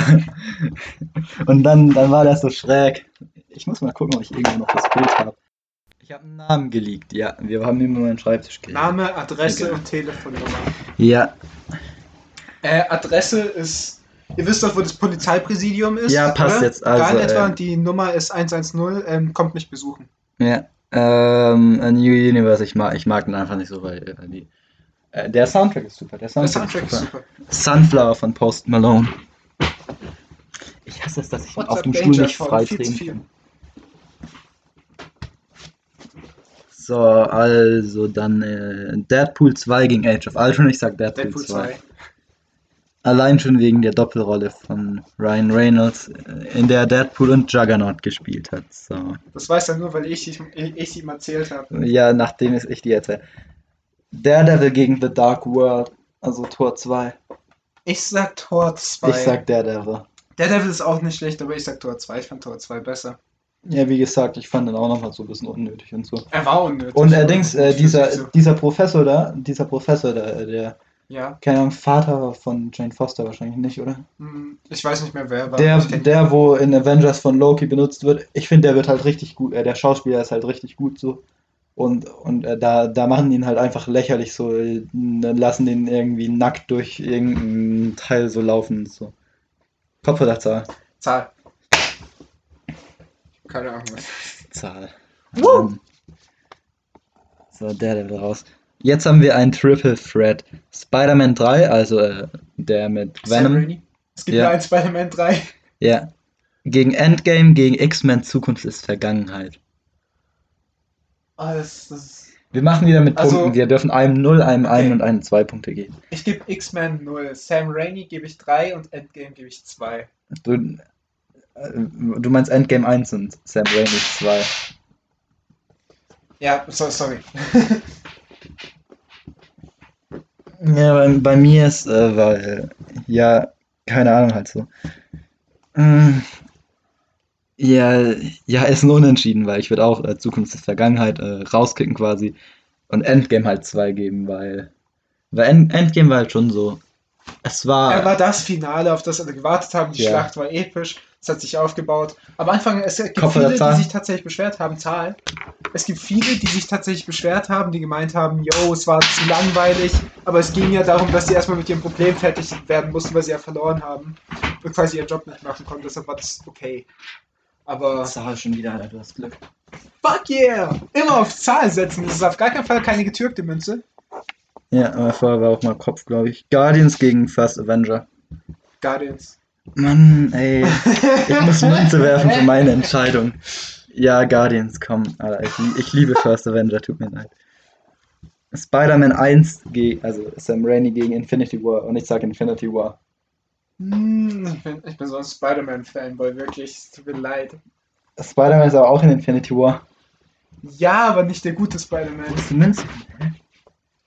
Und dann, dann war der so schräg. Ich muss mal gucken, ob ich irgendwo noch das Bild habe. Ich habe einen Namen geleakt, ja. Wir haben immer meinen Schreibtisch gelegt. Name, Adresse Egal. und Telefonnummer. Ja, Äh, Adresse ist. Ihr wisst doch, wo das Polizeipräsidium ist. Ja, passt oder? jetzt, also, Da in etwa, und die Nummer ist 110, ähm, kommt mich besuchen. ja. Ähm, A New Universe, ich mag, ich mag den einfach nicht so, weil äh, die, äh, der Soundtrack ist super. Der Der Soundtrack, Soundtrack ist super. Sunflower von Post Malone. Ich hasse es, dass ich What's auf dem Stuhl nicht frei kann. So, also dann äh, Deadpool 2 gegen Age of Ultron. Ich sag Deadpool, Deadpool 2. 2. Allein schon wegen der Doppelrolle von Ryan Reynolds, äh, in der Deadpool und Juggernaut gespielt hat. So. Das weiß er nur, weil ich, ich, ich ihm erzählt habe. Ja, nachdem es ich dir erzähle. Daredevil gegen The Dark World, also Tor 2. Ich sag Tor 2. Ich sag Daredevil. Der Devil ist auch nicht schlecht, aber ich sag Tor 2. Ich fand Tor 2 besser. Ja, wie gesagt, ich fand den auch nochmal so ein bisschen unnötig und so. Er war unnötig. Und allerdings, äh, Ich dieser, so. dieser Professor da, dieser Professor da, äh, der, Ja. Keine Ahnung, Vater von Jane Foster wahrscheinlich nicht, oder? Hm, Ich weiß nicht mehr, wer war. Der, der, wo in Avengers von Loki benutzt wird, ich finde, der wird halt richtig gut, äh, der Schauspieler ist halt richtig gut so. Und, und äh, da, da machen die ihn halt einfach lächerlich so, äh, dann lassen den irgendwie nackt durch irgendein Teil so laufen. So. Kopf oder Zahl? Zahl. Keine Ahnung. was. Zahl. Woo! Ähm, So, der Level raus. Jetzt haben wir einen Triple Threat. Spider-Man 3, also äh, der mit Sam Venom. Es gibt Ja. nur einen Spider-Man 3. Ja. Gegen Endgame, gegen X-Men Zukunft ist Vergangenheit. Ah, das, das Wir machen wieder mit Also- Punkten. Wir dürfen einem 0, einem Okay. 1 und einem 2 Punkte geben. Ich gebe X-Men 0, Sam Raimi gebe ich 3 und Endgame gebe ich 2. Du, äh, du meinst Endgame 1 und Sam Raimi 2. Ja, so, sorry. [LAUGHS] Ja, bei, bei mir ist, äh, weil, ja, keine Ahnung halt so. Mm, Ja, ja, ist ein Unentschieden, weil ich würde auch äh, Zukunft ist Vergangenheit äh, rauskicken quasi und Endgame halt 2 geben, weil, weil End, Endgame war halt schon so. Es war. Er war das Finale, auf das alle gewartet haben. Die Ja. Schlacht war episch. Es hat sich aufgebaut. Am Anfang, es gibt Kopf viele, Zahl? die sich tatsächlich beschwert haben. Zahl. Es gibt viele, die sich tatsächlich beschwert haben, die gemeint haben, yo, es war zu langweilig. Aber es ging ja darum, dass sie erstmal mit ihrem Problem fertig werden mussten, weil sie ja verloren haben. Und quasi ihren Job nicht machen konnten. Deshalb war das okay. Aber Zahl schon wieder, Alter, du hast Glück. fuck yeah! Immer auf Zahl setzen. Das ist auf gar keinen Fall keine getürkte Münze. Ja, aber vorher war auch mal Kopf, glaube ich. Guardians gegen First Avenger. Guardians. Mann, ey. Ich muss Münze werfen für meine Entscheidung. Ja, Guardians, komm. Alter, ich, ich liebe First Avenger, tut mir leid. Spider-Man 1 gegen, also Sam Raimi gegen Infinity War und ich sag Infinity War. Hm, ich, bin, ich bin so ein Spider-Man-Fanboy, wirklich. Es tut mir leid. Spider-Man ist aber auch in Infinity War. Ja, aber nicht der gute Spider-Man. Hast du Münze? Hä?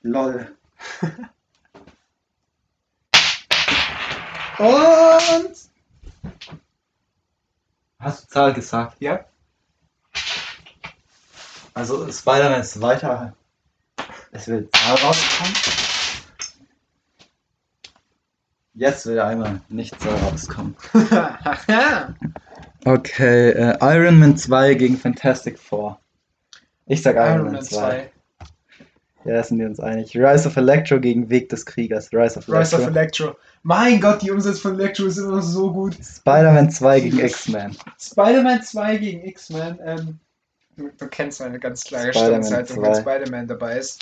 Lol. [LAUGHS] Und. Hast du Zahl gesagt? Ja. Also Spider-Man ist weiter. Es will Zahl rauskommen. Jetzt will einmal nicht Zahl rauskommen. ja. [LAUGHS] [LAUGHS] Okay, äh, Iron Man 2 gegen Fantastic Four. Ich sag Iron, Man 2. Ja, da sind wir uns einig. Rise of Electro gegen Weg des Kriegers. Rise of Rise Electro. of Electro. Mein Gott, die Umsetzung von Electro ist immer so gut. Spider-Man 2 gegen X-Men. Spider-Man 2 gegen X-Men. Ähm, du, du kennst meine ganz klare Standzeitung, wenn 2. Spider-Man dabei ist.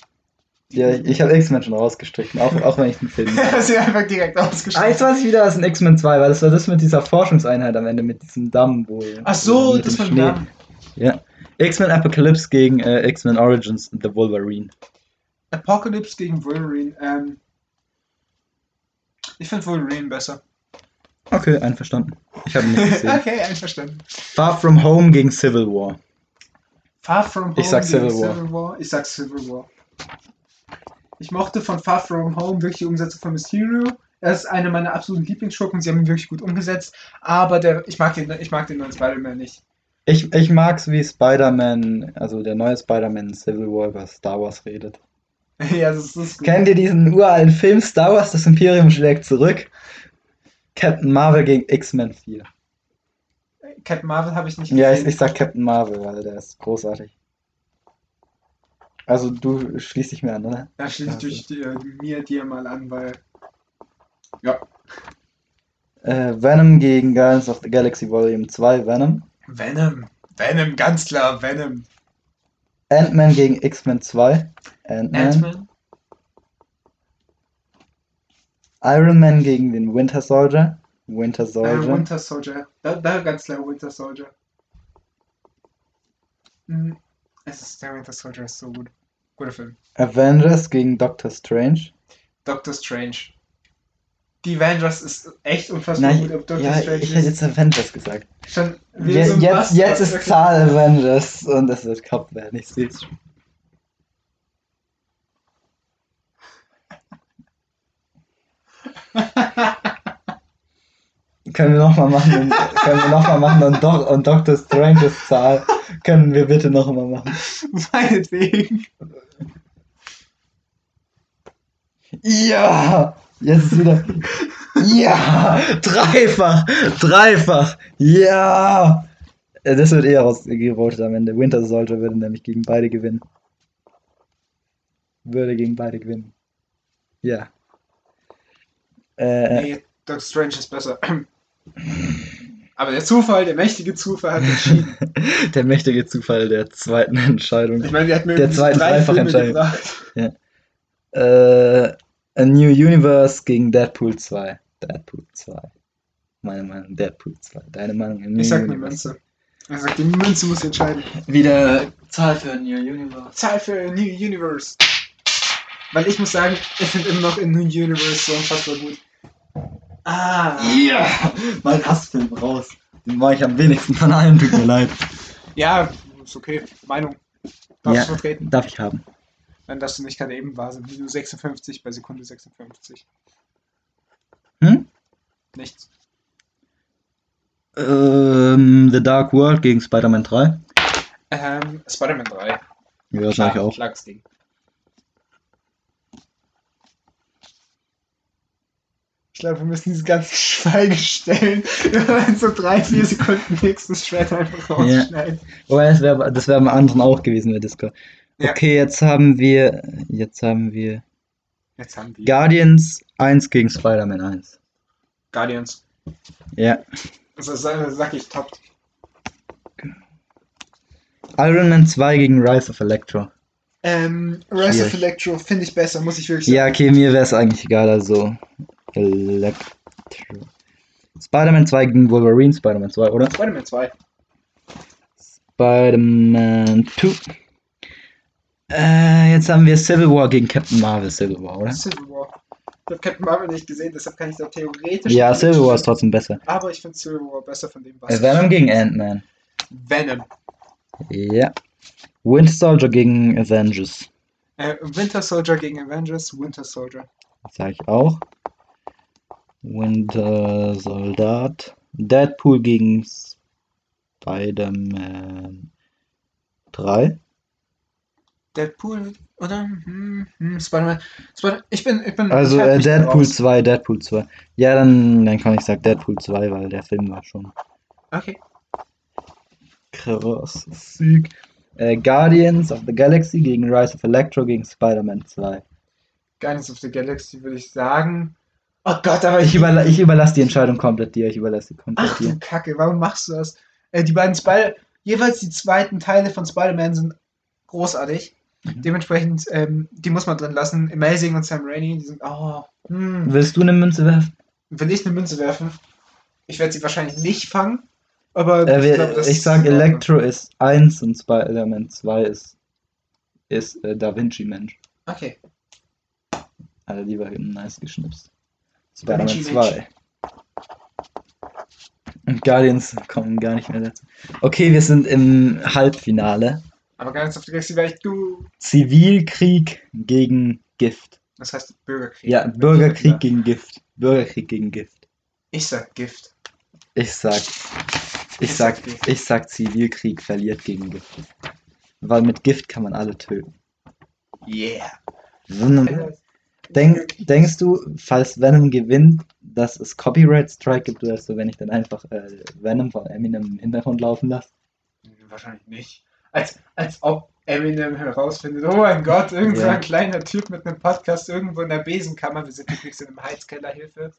Ja, ich, habe X-Men schon rausgestrichen, auch, auch wenn ich den Film. Sie [LAUGHS] einfach direkt Ah, ausgeschrieben. jetzt weiß ich wieder, was ein X-Men 2 war. Das war das mit dieser Forschungseinheit am Ende, mit diesem Damm, wo. Ach so, das war. Namen. Ja. X-Men Apocalypse gegen äh, X-Men Origins The Wolverine. Apocalypse gegen Wolverine. Ähm, ich finde Wolverine besser. Okay, einverstanden. Ich habe ihn nicht gesehen. [LAUGHS] okay, einverstanden. Far From Home gegen Civil War. Far From Home Ich sag gegen Civil War. Civil War. Ich sag Civil War. Ich mochte von Far From Home wirklich die Umsetzung von Mysterio. Er ist einer meiner absoluten Lieblingsschurken. Sie haben ihn wirklich gut umgesetzt. Aber der, ich mag den, ich mag den neuen Spider-Man nicht. Ich, ich mag's, wie Spider-Man, also der neue Spider-Man in Civil War über Star Wars redet. [LAUGHS] ja, das ist, gut. Kennt ihr diesen uralten Film Star Wars, das Imperium schlägt zurück? Captain Marvel gegen X-Men 4. Captain Marvel habe ich nicht Ja, ich, gesehen. ich sag Captain Marvel, weil der ist großartig. Also du schließt dich mir an, oder? Da schließt Also. durch dir, mir dir mal an, weil Äh, Venom gegen Guardians of the Galaxy Volume 2, Venom. Venom. Venom, ganz klar, Venom. Ant-Man gegen X-Men 2, Ant-Man. Ant-Man. Iron Man gegen den Winter Soldier, Winter Äh, Soldier. Winter Soldier. Da, da ganz klar Winter Soldier. Hm, Es ist der Winter Soldier ist so gut. Guter Film. Avengers gegen Doctor Strange. Doctor Strange. Die Avengers ist echt unfassbar Nein, gut, ob ja, Strange ich hätte jetzt Avengers gesagt. Schon Je, so jetzt jetzt ist Zahl Avengers und es wird Kopf werden, ich sehe es schon. Können wir nochmal machen, und, können wir noch mal machen und, Do und Doctor Stranges Zahl können wir bitte nochmal machen. Meinetwegen. Ja! Jetzt ist wieder. Ja! Dreifach! Dreifach! Ja! Äh, Das wird eher ausgevotet am Ende. Winter Soldier würde nämlich gegen beide gewinnen. Würde gegen beide gewinnen. Ja. Äh, Nee, Doctor Strange ist besser. Aber der Zufall, der mächtige Zufall hat entschieden. [LAUGHS] der mächtige Zufall der zweiten Entscheidung. Ich meine, der hat mir Der zweiten drei Filme Dreifachentscheidung. gebracht. Äh, A New Universe gegen Deadpool 2. Deadpool 2. Meine Meinung, Deadpool 2. Deine Meinung? A New Ich sag eine. Münze. Er sagt, die Münze muss entscheiden. Wieder Zahl für A New Universe. Zahl für New Universe. Weil ich muss sagen, ich finde immer noch in New Universe so unfassbar gut. Ah. Ja! Mein Hassfilm raus. Den war ich am wenigsten von allen, tut mir leid. Ja, ist okay. Meinung. Darfst Ja. du vertreten. Darf ich haben. Wenn das nicht gerade eben war, sind Video 56 bei Sekunde 56. Hm? Nichts. Ähm, The Dark World gegen Spider-Man 3. Ähm, Spider-Man 3. Ja, sag ich auch. Klares Ding. Ich glaube, wir müssen diese ganzen [LAUGHS] Schweigestellen [LAUGHS] in so drei, vier Sekunden nächstes Schwert einfach Ja. rausschneiden. Wobei, das wäre das wär beim anderen auch gewesen bei Discord. Ja. Okay, jetzt haben wir. Jetzt haben wir. Jetzt haben wir Guardians 1 gegen Spider-Man 1. Guardians. Ja. Also sag, sag ich top. Iron Man 2 gegen Rise of Electro. Ähm, Rise of Schwierig. Electro finde ich besser, muss ich wirklich sagen. Ja, okay, mir wäre es eigentlich egal, also. Electro. Spider-Man 2 gegen Wolverine, Spider-Man 2, oder? Spider-Man 2. Spider-Man 2. Äh, jetzt haben wir Civil War gegen Captain Marvel Civil War, oder? Civil War. Ich habe Captain Marvel nicht gesehen, deshalb kann ich da theoretisch. Ja, Civil War ist trotzdem besser. Aber ich finde Civil War besser von dem, was. Äh, Venom gegen Ant-Man. Venom. Ja. Winter Soldier gegen Avengers. Äh, Winter Soldier gegen Avengers, Winter Soldier. Sag ich auch. Winter Soldat. Deadpool gegen Spider-Man 3. Deadpool, oder? Hm, hm, Spider-Man. Spider ich bin, ich bin. Also ich äh, Deadpool raus. 2, Deadpool 2. Ja, dann, dann kann ich sagen Deadpool 2, weil der Film war schon Okay. krass. Sieg. Äh, Guardians of the Galaxy gegen Rise of Electro gegen Spider-Man 2. Guardians of the Galaxy würde ich sagen. Oh Gott, aber Ich, überla ich überlasse die Entscheidung komplett dir. Ich überlasse die komplett Ach dir. du Kacke, warum machst du das? Äh, die beiden Spider. Jeweils die zweiten Teile von Spider-Man sind großartig. Mhm. Dementsprechend, ähm, die muss man drin lassen. Amazing und Sam Raimi, die sind. Oh, hm. Willst du eine Münze werfen? Will ich eine Münze werfen? Ich werde sie wahrscheinlich nicht fangen. Aber Äh, ich ist sag in Ordnung. Electro ist 1 und Spider-Man 2 ist, ist äh, Da Vinci Mensch. Okay. Also die war hinten nice geschnipst. Spider-Man Vinci 2. Und Guardians kommen gar nicht mehr dazu. Okay, wir sind im Halbfinale. Aber Guardians of the Galaxy wäre ich du. Zivilkrieg gegen Gift. Das heißt Bürgerkrieg. Ja, Bürgerkrieg gegen Gift. Bürgerkrieg gegen Gift. Ich sag Gift. Ich sag, ich Ich sag, sag ich sag Zivilkrieg verliert gegen Gift. Weil mit Gift kann man alle töten. Yeah. Venom, denk, denkst du, falls Venom gewinnt, dass es Copyright Strike gibt oder so, wenn ich dann einfach äh, Venom von Eminem im Hintergrund laufen lasse? Wahrscheinlich nicht. Als, als ob Eminem herausfindet, oh mein Gott, irgend so Ja. kleiner Typ mit einem Podcast irgendwo in der Besenkammer, wir sind übrigens in einem Heizkeller, Hilfe,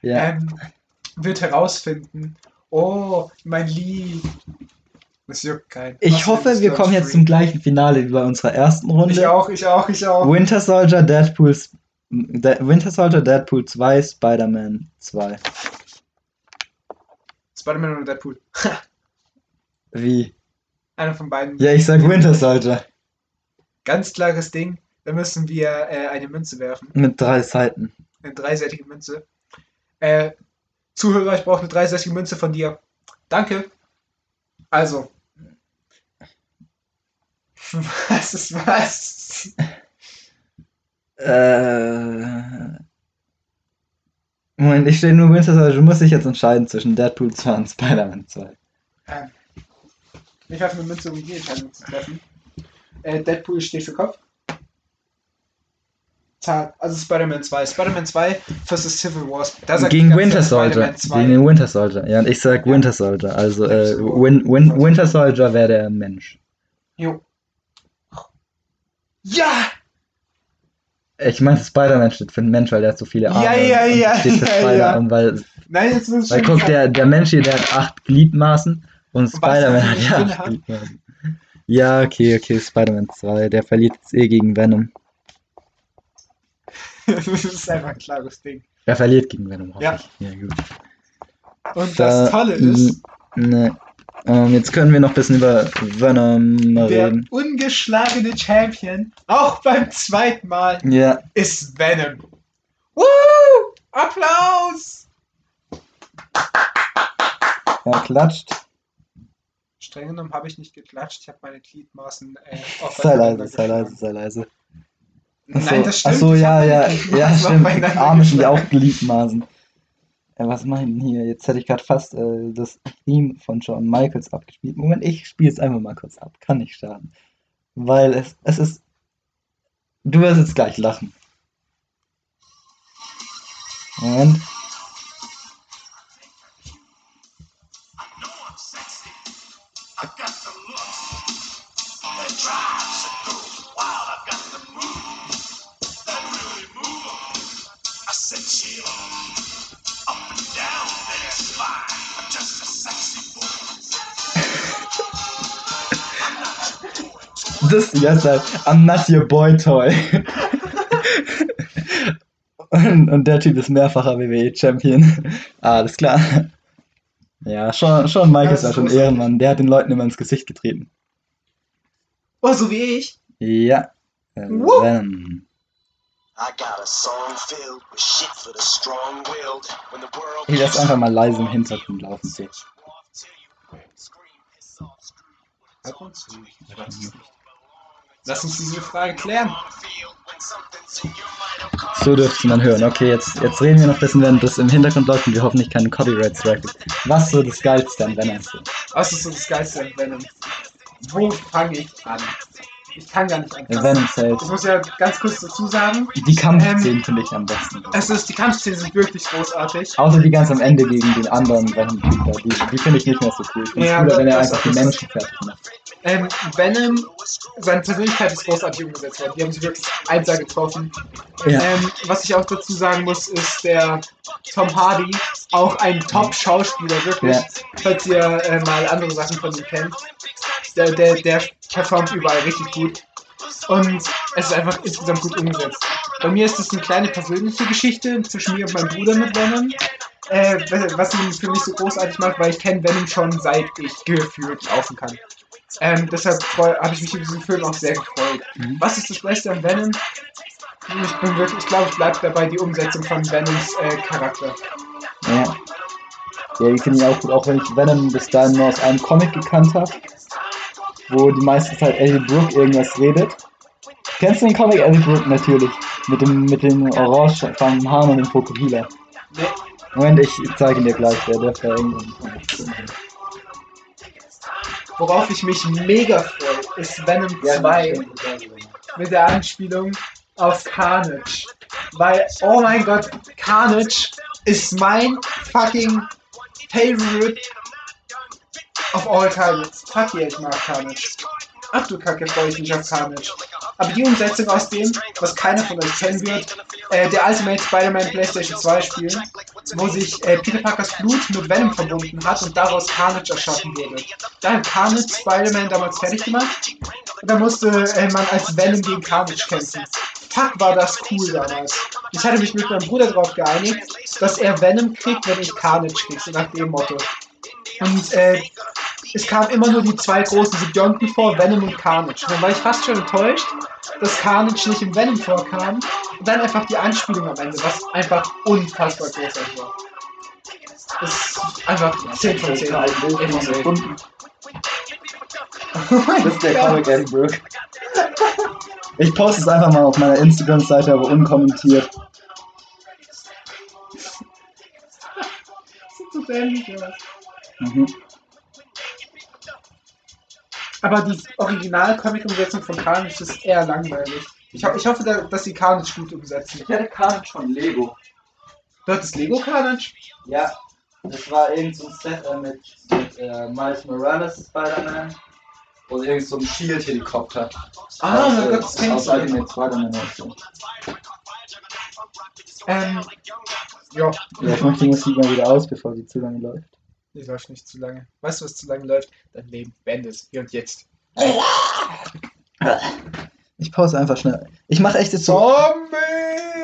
Ja. ähm, wird herausfinden, oh, mein Lied. Das juckt keinen. Ich Außerdem hoffe, wir kommen jetzt zum gleichen Finale wie bei unserer ersten Runde. Ich auch, ich auch, ich auch. Winter Soldier, Deadpool, De Winter Soldier, Deadpool 2, Spider-Man 2. Spider-Man oder Deadpool. Wie? Einer von beiden. Ja, ich sag Winter Soldier. Ganz klares Ding. Da müssen wir äh, eine Münze werfen. Mit drei Seiten. Eine dreiseitige Münze. Äh, Zuhörer, ich brauche eine dreiseitige Münze von dir. Danke. Also. [LAUGHS] Was ist was? Äh. Moment, ich stehe nur Winter Soldier. Du musst dich jetzt entscheiden zwischen Deadpool 2 und Spider-Man 2. Ähm, ich werfe eine Münze, um die Entscheidung zu treffen. Äh, Deadpool steht für Kopf. Ta- Also Spider-Man 2. Spider-Man 2 versus Civil sagt Gegen Winter Soldier. Spider-Man 2. Gegen den Winter Soldier. Ja, und ich sag. Winter Soldier. Also äh, Win, Win, Winter Soldier wäre der Mensch. Jo. Ja! Ich meine, Spider-Man steht für den Mensch, weil der hat so viele Arme. Ja, ja, und ja, steht für ja, Spider ja. und weil, Nein, jetzt muss ich weil guck, der, der Mensch hier, der hat acht Gliedmaßen und Spider-Man er hat ja? Gliedmaßen. Ja, okay, okay, Spider-Man 2. Der verliert jetzt eh gegen Venom. [LAUGHS] das ist einfach ein klares Ding. Er verliert gegen Venom, hoffe Ja. ich. Ja, gut. Und Da- das Tolle ist, Ne. Ähm, jetzt können wir noch ein bisschen über Venom der reden. ungeschlagene Champion, auch beim zweiten Mal, Ja, ist Venom. Woo! Applaus! er klatscht. Streng genommen habe ich nicht geklatscht, ich habe meine Gliedmaßen äh, [LAUGHS] Sei leise, sei leise, sei leise. Nein, das stimmt. Achso, ja, ja, [LAUGHS] ja, stimmt. Arme sind ja auch Gliedmaßen. Äh, was meinen hier? Jetzt hätte ich gerade fast äh, das Theme von Shawn Michaels abgespielt. Moment, ich spiele es einfach mal kurz ab. Kann nicht schaden. Weil es, es ist. Du wirst jetzt gleich lachen. Moment. Das die ganze Zeit. I'm not your boy toy. und, und der Typ ist mehrfacher WWE-Champion. Alles klar. Ja, Michaels Das war ist schon großartig. Ehrenmann. Der hat den Leuten immer ins Gesicht getreten. Oh, so wie ich. Ja. Äh, Woo! Venom. I got a song filled with shit for the strong-willed. When the world Ich lasse einfach mal leise im Hintergrund laufen. So. Lass uns diese Frage klären. So dürfte man hören. Okay, jetzt, jetzt reden wir noch ein bisschen, während das im Hintergrund läuft und wir hoffentlich keinen Copyright-Strike gibt. Was so das Geilste an Venom? Was ist so das Geilste an Venom? Wo fange ich an? Ich kann gar nicht anfangen. Venom. Ich muss ja ganz kurz dazu sagen, Die Kampfszenen Ähm, finde ich am besten. es ist, die Kampfszenen sind wirklich großartig. Außer die ganz am Ende gegen den anderen da. Die, die finde ich nicht mehr so cool. Ich finde Ja, cooler, wenn er einfach die Menschen fertig macht. Ähm, Venom, seine Persönlichkeit ist großartig umgesetzt worden. Die haben sie wirklich einsah getroffen. Ja. Ähm, was ich auch dazu sagen muss, ist der Tom Hardy, auch ein Top-Schauspieler, wirklich. Ja. Falls ihr äh, mal andere Sachen von ihm kennt. Der, der, der performt überall richtig gut. Und es ist einfach insgesamt gut umgesetzt. Bei mir ist es eine kleine persönliche Geschichte zwischen mir und meinem Bruder mit Venom. Äh, was ihn für mich so großartig macht, weil ich kenne Venom schon seit ich gefühlt laufen kann. Ähm, deshalb habe ich mich in diesem Film auch sehr gefreut. Mhm. Was ist das Beste an Venom? Ich bin wirklich, ich glaube, ich bleibe dabei die Umsetzung von Venoms äh, Charakter. Ja. Ja, die finde ich auch gut, auch wenn ich Venom bis dahin nur aus einem Comic gekannt habe, wo die meiste Zeit Eddie Brooke irgendwas redet. Kennst du den Comic Eddie Brooke? Natürlich. Mit dem, mit den orangefarbenen Haaren und dem Fokuhila. Nee, Moment, ich zeige ihn dir gleich, der dürfte irgendwo. worauf ich mich mega freue, ist Venom 2 mit der Anspielung auf Carnage. Weil, oh mein Gott, Carnage ist mein fucking favorite of all time. Fuck yeah, ich mag Carnage. Ach du Kacke, freue ich mich auf Carnage. Aber die Umsetzung aus dem, was keiner von euch kennen wird, äh, der Ultimate Spider-Man PlayStation 2 Spiel, wo sich äh, Peter Parkers Blut mit Venom verbunden hat und daraus Carnage erschaffen wurde. Da hat Carnage Spider-Man damals fertig gemacht und da musste äh, man als Venom gegen Carnage kämpfen. Fuck, war das cool damals. Ich hatte mich mit meinem Bruder darauf geeinigt, dass er Venom kriegt, wenn ich Carnage krieg, so nach dem Motto. Und äh, es kamen immer nur die zwei großen Symbionten vor, Venom und Carnage. Und dann war ich fast schon enttäuscht, dass Carnage nicht im Venom vorkam. Und dann einfach die Anspielung am Ende, was einfach unfassbar großartig war. Das ist einfach 10 von 10. Immer so. gefunden. Oh mein Das ist der. Comic Brooke. [LAUGHS] Ich poste es einfach mal auf meiner Instagram-Seite, aber unkommentiert. Sieht so dämlich aus. Mhm. Aber die Original-Comic-Umsetzung von Carnage ist eher langweilig. Ich, ho ich hoffe, da, dass sie Carnage gut umsetzen. Ich hätte Carnage von Lego. Du hattest Lego Carnage? Ja, das war irgend so ein Set äh, mit, mit äh, Miles Morales Spider-Man und irgend so ein Shield-Helikopter. Ah, Aus, mein äh, Gott, das kenn ich aus. Ultimate Spider-Man. so. Ähm, ja, Ja, ich mach die Musik mal wieder aus, bevor sie zu lange läuft. Die läuft nicht zu lange. Weißt du, was zu lange läuft? Dein Leben. Beende es. Hier und jetzt. Ich pause einfach schnell. Ich mache echt jetzt so. Zombie!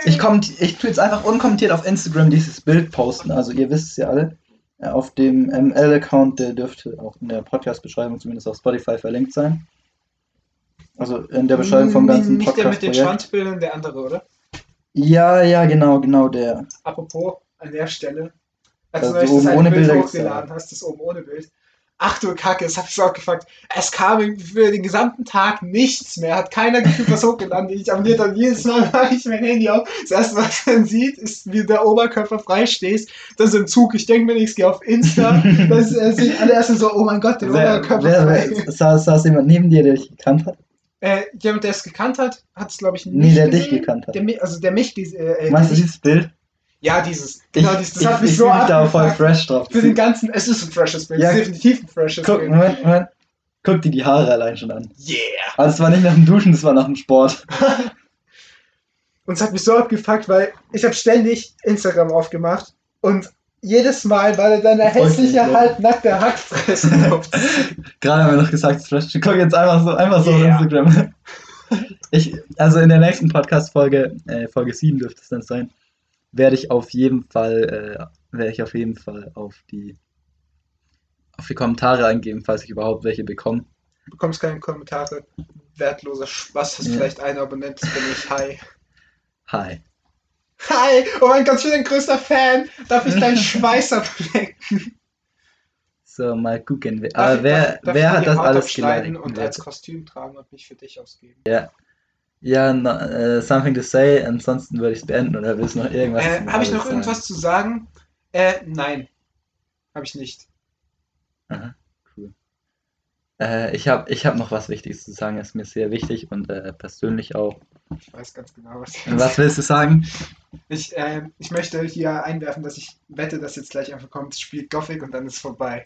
Ich, ich tue jetzt einfach unkommentiert auf Instagram dieses Bild posten. Also ihr wisst es ja alle. Auf dem ML-Account, der dürfte auch in der Podcast-Beschreibung zumindest auf Spotify verlinkt sein. Also in der Beschreibung vom ganzen Nicht der mit den. Schwanzbildern, der andere, oder? Ja, ja, genau, genau der. Apropos, an der Stelle, als Also du das ohne Bild Bilder hochgeladen hast, das oben ohne Bild. Ach du Kacke, das hab ich so auch gefragt. Es kam für den gesamten Tag nichts mehr, hat keiner gefühlt was [LAUGHS] hochgeladen. Ich abonniert dann jedes Mal, mache ich mein Handy auf. Das erste, was man sieht, ist, wie der Oberkörper frei stehst. Das ist im Zug. Ich denke mir nichts, gehe auf Insta. [LAUGHS] Das äh, sehen alle erstmal so, oh mein Gott, der Wer, Oberkörper wer, frei. saß, saß jemand neben dir, der dich gekannt hat? Äh, jemand, der es gekannt hat, hat es, glaube ich, nicht Nee, der dich gesehen. gekannt hat. Der, also der mich, äh, äh, Meinst du dieses Bild? Ja, dieses. Genau, ich dieses, das ich, hat mich ich so mich da voll fresh drauf. Für den ganzen, es ist ein freshes Bild, Ja. es ist definitiv ein freshes Guck, Bild. Moment, Moment. Guck dir die Haare allein schon an. Yeah! Aber es war nicht nach dem Duschen, das war nach dem Sport. [LAUGHS] Und es hat mich so abgefuckt, weil ich habe ständig Instagram aufgemacht und jedes Mal war da deine hässliche, halbnackte Hackfresse. [LAUGHS] Gerade haben wir noch gesagt, es ist fresh. Guck jetzt einfach so, einfach so Yeah. auf Instagram. [LAUGHS] Ich, also in der nächsten Podcast-Folge, äh, Folge 7 dürfte es dann sein, werde ich auf jeden Fall, äh, werde ich auf jeden Fall auf die, auf die Kommentare eingeben, falls ich überhaupt welche bekomme. Du bekommst keine Kommentare. Wertloser Spaß, hast Ja. vielleicht einen Abonnent, das bin ich. Hi. Hi. Hi! Oh mein Gott, ich bin dein größter Fan! Darf ich deinen [LAUGHS] Schweiß ablecken? So, mal gucken. wer- Darf Aber ich- wer, darf- darf wer ich hat das alles geliked? und als Kostüm tragen und mich für dich ausgeben? Ja, no, äh, something to say, ansonsten würde ich es beenden oder willst du noch irgendwas Äh, Habe ich noch sagen? irgendwas zu sagen? Äh, nein. Habe ich nicht. Aha, cool. Äh, ich habe ich hab noch was Wichtiges zu sagen, ist mir sehr wichtig und äh, persönlich auch. Ich weiß ganz genau, was Und was willst du sagen? Ich, äh, ich möchte hier einwerfen, dass ich wette, dass jetzt gleich einfach kommt, spielt Gothic und dann ist vorbei.